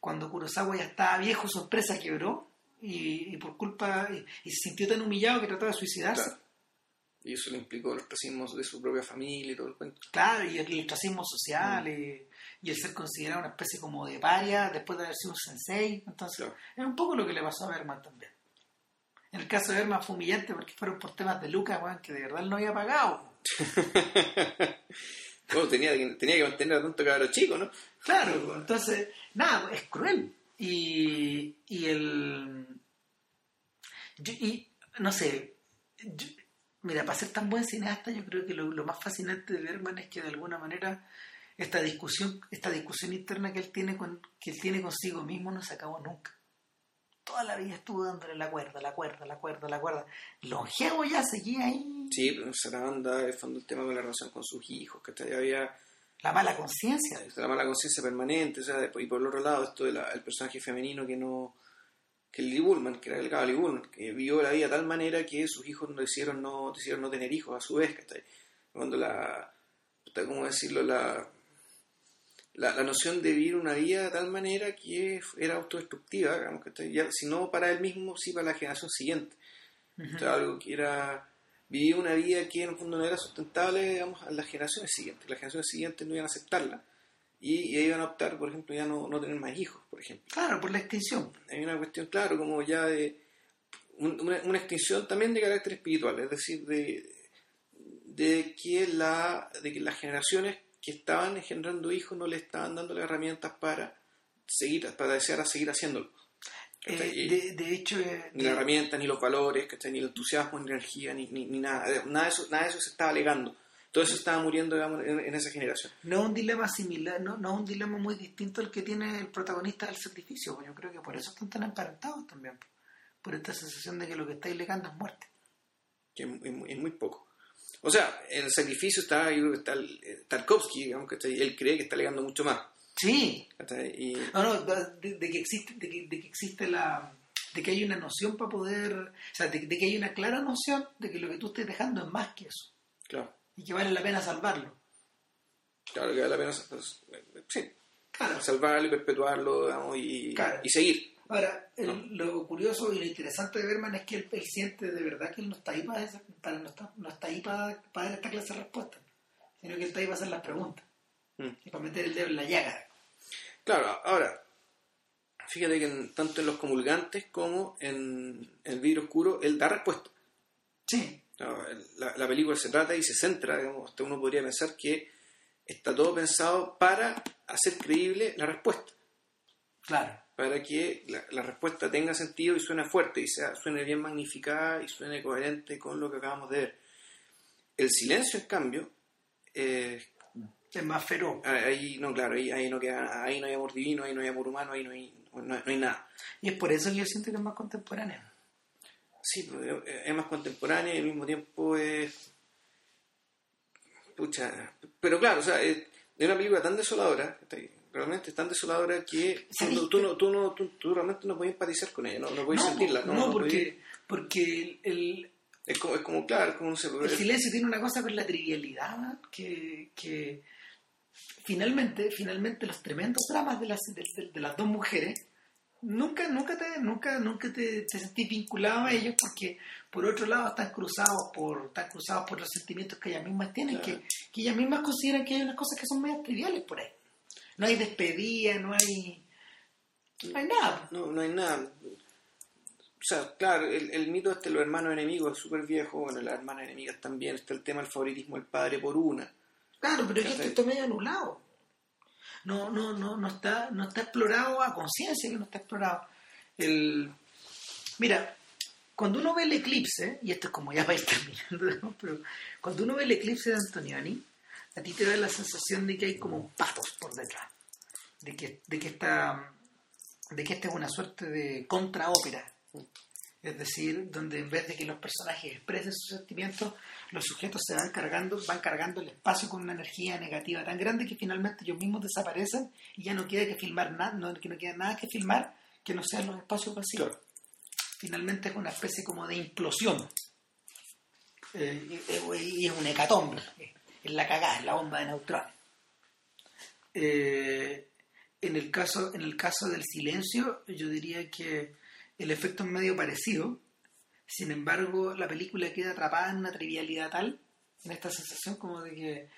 cuando Kurosawa ya estaba viejo su empresa quebró y, y por culpa y, y se sintió tan humillado que trató de suicidarse Claro. Y eso le implicó los racismos de su propia familia y todo el cuento. Claro, y el ostracismo social y, y el ser considerado una especie como de paria después de haber sido un sensei. Entonces, Claro. es un poco lo que le pasó a Berman también. En el caso de Berman fue humillante porque fueron por temas de Lucas, weón, que de verdad él no había pagado. Bueno, tenía, que- tenía que mantener a tanto cabrón chico, ¿no? Claro, entonces, nada, es cruel. Y, y el. yo- y no sé. yo- mira, para ser tan buen cineasta, yo creo que lo, lo más fascinante de Bergman es que de alguna manera esta discusión, esta discusión interna que él tiene con, que él tiene consigo mismo no se acabó nunca. Toda la vida estuvo dándole la cuerda, la cuerda, la cuerda, la cuerda. Longevo ya seguía ahí. Sí, pero en Saranda, el fondo el tema con la relación con sus hijos, que había La mala conciencia. la mala conciencia permanente, o sea, y por el otro lado, esto del personaje femenino que no. que el Lee Bullman, que era el Lee Bullman, que vivió la vida de tal manera que sus hijos no decidieron no, decidieron no tener hijos a su vez, ¿cachai? Cuando la. ¿cómo decirlo? La, la, la noción de vivir una vida de tal manera que era autodestructiva, digamos, ¿cachai? Ya, si no para él mismo, sí para la generación siguiente. Sea, algo que era vivir una vida que en el fondo no era sustentable digamos, a las generaciones siguientes. Las generaciones siguientes no iban a aceptarla y, y iban a optar, por ejemplo, ya no, no tener más hijos, por ejemplo. Claro, por la extinción. Hay una cuestión, claro, como ya de un- una, una extinción también de carácter espiritual, es decir, de, de, que la, de que las generaciones que estaban engendrando hijos no le estaban dando las herramientas para seguir, para desear a seguir haciéndolo. Eh, de, de hecho, eh, ni de- las herramientas, ni los valores, ¿cachai? ni el entusiasmo, ni la energía, ni, ni, ni nada. Eh, Nada de, eso, nada de eso se estaba alegando. Todo eso estaba muriendo digamos, en, en esa generación. no es un dilema similar, no, no es un dilema muy distinto al que tiene el protagonista del sacrificio. pues Yo creo que por eso están tan emparentados también. Por esta sensación de que lo que estáis legando es muerte. Que es, es es muy poco. O sea, en el sacrificio está, que está eh, Tarkovsky, digamos, ¿cachai? Él cree que está alegando mucho más. Sí, no, no, de, de que existe, de que, de que existe la, de que hay una noción para poder, o sea, de, de que hay una clara noción de que lo que tú estés dejando es más que eso claro. y que vale la pena salvarlo. Claro, que vale la pena pues, sí, Claro. salvarlo y perpetuarlo, digamos, y, Claro. y seguir. Ahora, el- lo curioso y lo interesante de Berman es que él, él siente de verdad que él no está ahí para, esa- para- no, está, no está ahí para, para dar esta clase de respuestas, sino que él está ahí para hacer las preguntas Mm. y para meter el dedo en la llaga. Claro, ahora, fíjate que en- tanto en Los Comulgantes como en El Vidrio Oscuro, él da respuesta. Sí, No, La, la película se trata y se centra, digamos, hasta uno podría pensar que está todo pensado para hacer creíble la respuesta, claro. Para que la, la respuesta tenga sentido y suene fuerte, y sea, suene bien magnificada y suene coherente con lo que acabamos de ver. El silencio, en cambio, eh, Es más feroz. ahí no, claro, ahí, ahí no queda, ahí no hay amor divino, ahí no hay amor humano, ahí no hay, no, no hay nada. Y es por eso que yo siento que es más contemporáneo. Sí, pues, es- es más contemporánea y al mismo tiempo es. Pucha. Pero claro, o sea, es, es una película tan desoladora. Realmente es tan desoladora que tú, ¿Sabes no- tú, no, tú, no- tú- tú realmente no puedes empatizar con ella, no, no puedes sentirla. No, no, porque, porque el, es, como, es como, claro, como no el silencio tiene una cosa con la trivialidad que, que finalmente, finalmente los tremendos dramas de las, de, de- de las dos mujeres nunca, nunca te, nunca, nunca te, te sentís vinculado a ellos porque por otro lado están cruzados por, están cruzados por los sentimientos que ellas mismas tienen, Claro. que, que ellas mismas consideran que hay unas cosas que son medias triviales por ahí. No hay despedida, no hay, no hay nada. no, no hay nada. O sea, claro, el, el mito este de los hermanos enemigos es súper viejo, bueno, las hermanas enemigas también, está el tema del favoritismo del padre por una. Claro, pero es que esto está medio anulado. No, no, no, no está, no está explorado a conciencia que no está explorado. El, mira, cuando uno ve el eclipse, y esto es como ya va a ir terminando, ¿no? pero cuando uno ve el eclipse de Antonioni, a ti te da la sensación de que hay como un patos por detrás, de que, de que esta, de que esta es una suerte de contraópera. Es decir, donde en vez de que los personajes expresen sus sentimientos, los sujetos se van cargando, van cargando el espacio con una energía negativa tan grande que finalmente ellos mismos desaparecen y ya no queda que filmar nada, no, que no queda nada que filmar que no sean los espacios vacíos. Claro. Finalmente es una especie como de implosión. Eh, y, y es un hecatombe. Es la cagada, es la bomba de neutrones. Eh, en el caso, en el caso del silencio, yo diría que el efecto es medio parecido. Sin embargo, la película queda atrapada en una trivialidad tal, en esta sensación como de que,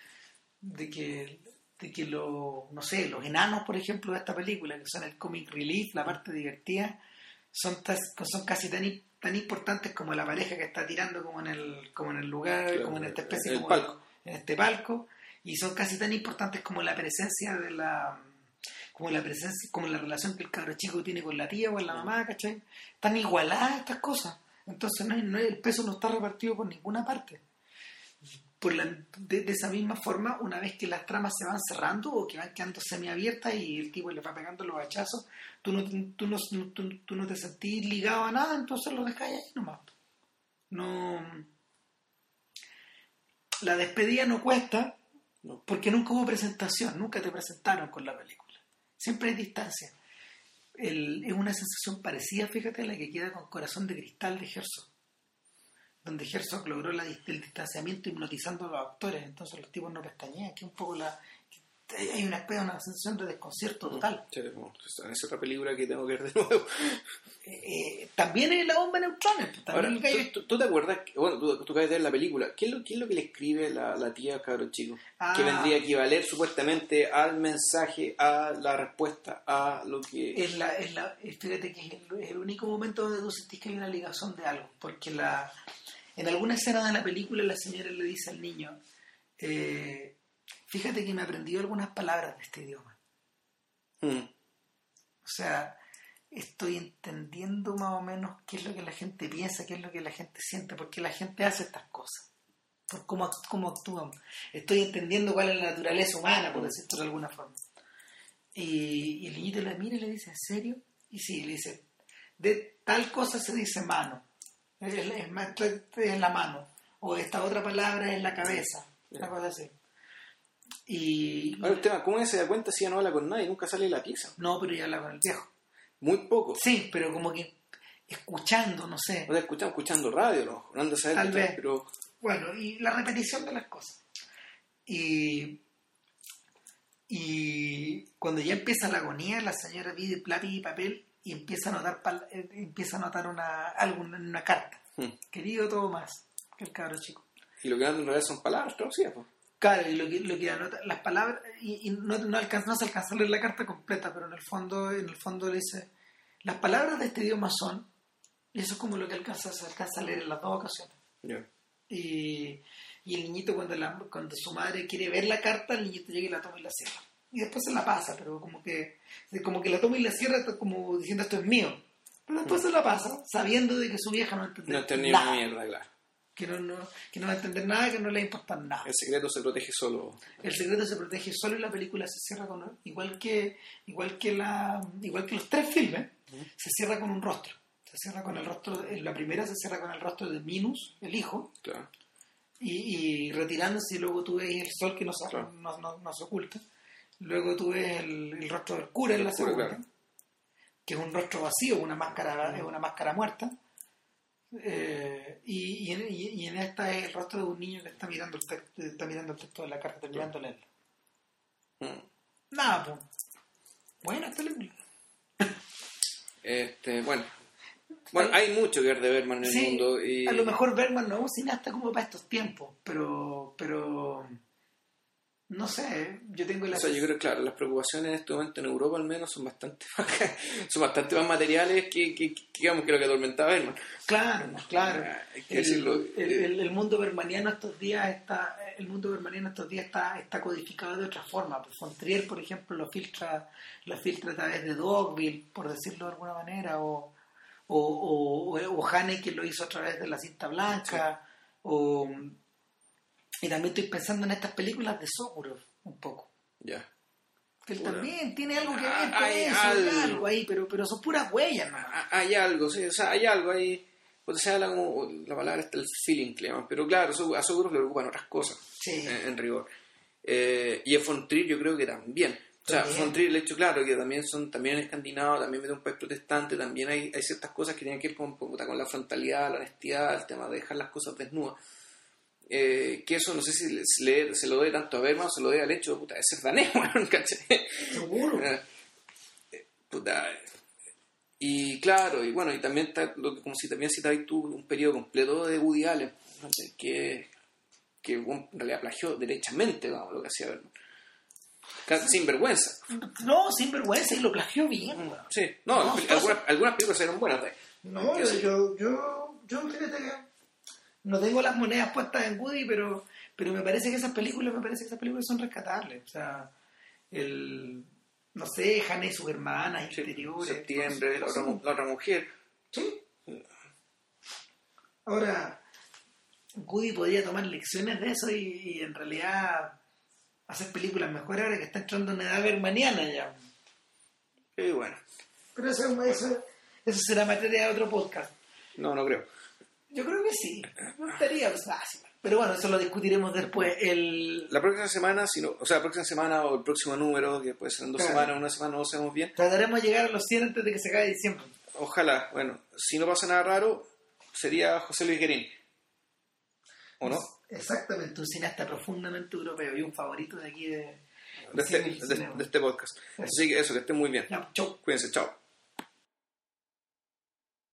de que, de que los, no sé, los enanos, por ejemplo, de esta película, que son el comic relief, la parte divertida, son, tas- son casi tan, tan importantes como la pareja que está tirando como en el, como en el lugar, Claro, como en esta especie en el como de- palco. En este palco, y son casi tan importantes como la presencia de la como la presencia, como la relación que el cabro chico tiene con la tía o con la mamá, ¿cachai? Están igualadas estas cosas. Entonces no no el peso no está repartido por ninguna parte. Por la- de, de esa misma forma, una vez que las tramas se van cerrando o que van quedando semiabiertas y el tipo le va pegando los hachazos, tú no, tú no, tú, tú no te sentís ligado a nada, entonces lo dejas ahí nomás. No. La despedida no cuesta porque nunca hubo presentación, nunca te presentaron con la película. Siempre hay distancia. Es una sensación parecida, fíjate, a la que queda con Corazón de Cristal de Herzog, donde Herzog logró la, el distanciamiento hipnotizando a los actores, entonces los tipos no pestañean, que un poco la... hay una, especie- una sensación de desconcierto total. Sí, como, es otra película que tengo que ver de nuevo. Eh, eh, también es la bomba de neutrones, pues, Ahora, ¿tú, te acuerdas? que- bueno, tú, tú acabas de ver la película. ¿Qué es lo, qué es lo que le escribe la, la tía cabrón chico? Ah. Que vendría a equivaler supuestamente al mensaje, a la respuesta, a lo que... es la, es la, es- fíjate que es el, es el único momento donde tú sentís que hay una ligación de algo, porque la, en alguna escena de la película la señora le dice al niño, eh, fíjate que me he aprendido algunas palabras de este idioma. Mm, O sea, estoy entendiendo más o menos qué es lo que la gente piensa, qué es lo que la gente siente, por qué la gente hace estas cosas, por cómo, cómo actúan. Estoy entendiendo cuál es la naturaleza humana, por decirlo de alguna forma. Y, y el niñito le mira y le dice, ¿en serio? Y sí, le dice, de tal cosa se dice mano, es, es la mano, o esta otra palabra es la cabeza, una cosa así. Y Ahora el tema, ¿cómo ella se da cuenta si ella no habla con nadie? Nunca sale de la pieza. no, pero ya habla con el viejo. Muy poco. Sí, pero como que escuchando, no sé. O sea, escuchamos escuchando radio, ¿no? No ando a saber Tal vez. pero Bueno, y la repetición de las cosas. Y Y cuando ya empieza la agonía, la señora pide lápiz y papel y empieza a notar, pal- eh, empieza a notar una, algo en una carta. Hmm. Querido Tomás, que el cabro chico. Y lo que en realidad son palabras traducidas, pues. Claro, y lo que, lo que anota, las palabras, y, y no, no, alcanza, no se alcanza a leer la carta completa, pero en el fondo, en el fondo le dice, las palabras de este idioma son, y eso es como lo que alcanza, se alcanza a leer en las dos ocasiones. Ya. Y, y el niñito cuando, la, cuando su madre quiere ver la carta, el niñito llega y la toma y la cierra. Y después se la pasa, pero como que, como que la toma y la cierra como diciendo esto es mío. Pero después se la pasa, sabiendo de que su vieja no entiende No entendí nada. mierda, claro. Que no, no, que no va a entender nada, que no le va a importar nada. El secreto se protege solo. El secreto se protege solo y la película se cierra con igual que igual que la igual que los tres filmes se cierra con un rostro se cierra con el rostro en la primera se cierra con el rostro de Minus el hijo Claro. y, y retirándose y luego tú ves el sol que no se, Claro. no, no- no se oculta luego tú ves el, el rostro del cura en la segunda claro. que es un rostro vacío una máscara es una máscara muerta Eh, y, y, en, y- en esta es el rostro de un niño que está mirando el texto, está mirando el texto de la carta terminando de leerlo Mm. Nada, pues. Buena película. Este, bueno. Bueno, hay mucho que ver de Berman en el mundo y A lo mejor Bergman no es un cineasta como para estos tiempos, pero. pero no sé, yo tengo la. o sea, yo creo que claro, las preocupaciones en este momento en Europa al menos son bastante más, son bastante más materiales que, que, que, digamos que lo que atormentaba Berman. Claro, claro. Hay que El, decirlo. el, el- el mundo bermaniano estos días está. El mundo bermaniano estos días está, está codificado de otra forma. Pues Fontrier, por ejemplo, lo filtra, lo filtra a través de Dogville, por decirlo de alguna manera, o, o, o, o Haneke lo hizo a través de la cinta blanca, o y también estoy pensando en estas películas de Sokurov un poco. Ya. Que él Pura. también tiene algo que ver Ah, con hay eso, hay algo. ahí, pero, pero son puras huellas, ¿no? Ah, Hay algo, sí, o sea, hay algo ahí. Pues se habla como, la palabra está el feeling que le llaman, pero claro, a Sokurov le preocupan otras cosas. Sí. en, en rigor. Eh, y a Fontrier yo creo que también. O sea. Fontrier, el hecho claro, que también son también escandinavos, también de un país protestante, también hay, hay ciertas cosas que tienen que ver con, con, con la frontalidad, la honestidad, el tema de dejar las cosas desnudas. Eh, que eso no sé si le- se, lo doy tanto a Berman o se lo doy al hecho puta, de ser danés, weón, ¿cachai? Seguro. Eh, puta, y claro, y bueno, y también está, lo que, como si también citabas tú, un periodo completo de Woody Allen, que, que en realidad plagió derechamente vamos, lo que hacía Berman. Sin vergüenza. No, sin vergüenza, y lo plagió bien. Sí, no, No, algunas, algunas películas eran buenas. No, yo, yo, yo, yo fíjate que no tengo las monedas puestas en Woody, pero, pero me parece que esas películas, me parece que esas películas son rescatables. O sea, el, no sé, Hannah y sus hermanas Sí, interiores. septiembre, la otra, la mujer. Sí. Ahora, Woody podría tomar lecciones de eso y, y en realidad hacer películas mejores ahora que está entrando en edad bermaniana ya. Y bueno, Pero eso, eso, eso será materia de otro podcast. no, no creo. Yo creo que sí. No estaría fácil. Pero bueno, eso lo discutiremos después. El... La próxima semana, si no, o sea, la próxima semana o el próximo número, que puede ser en dos Claro. semanas, una semana, no sabemos bien. Trataremos de llegar a los 100 antes de que se acabe diciembre. Ojalá, bueno, si no pasa nada raro, sería José Luis Guerín. ¿O no? Exactamente, un cineasta profundamente europeo y un favorito de aquí de, De este, de- este podcast. Así que eso, que estén muy bien. Chau. Cuídense, chao.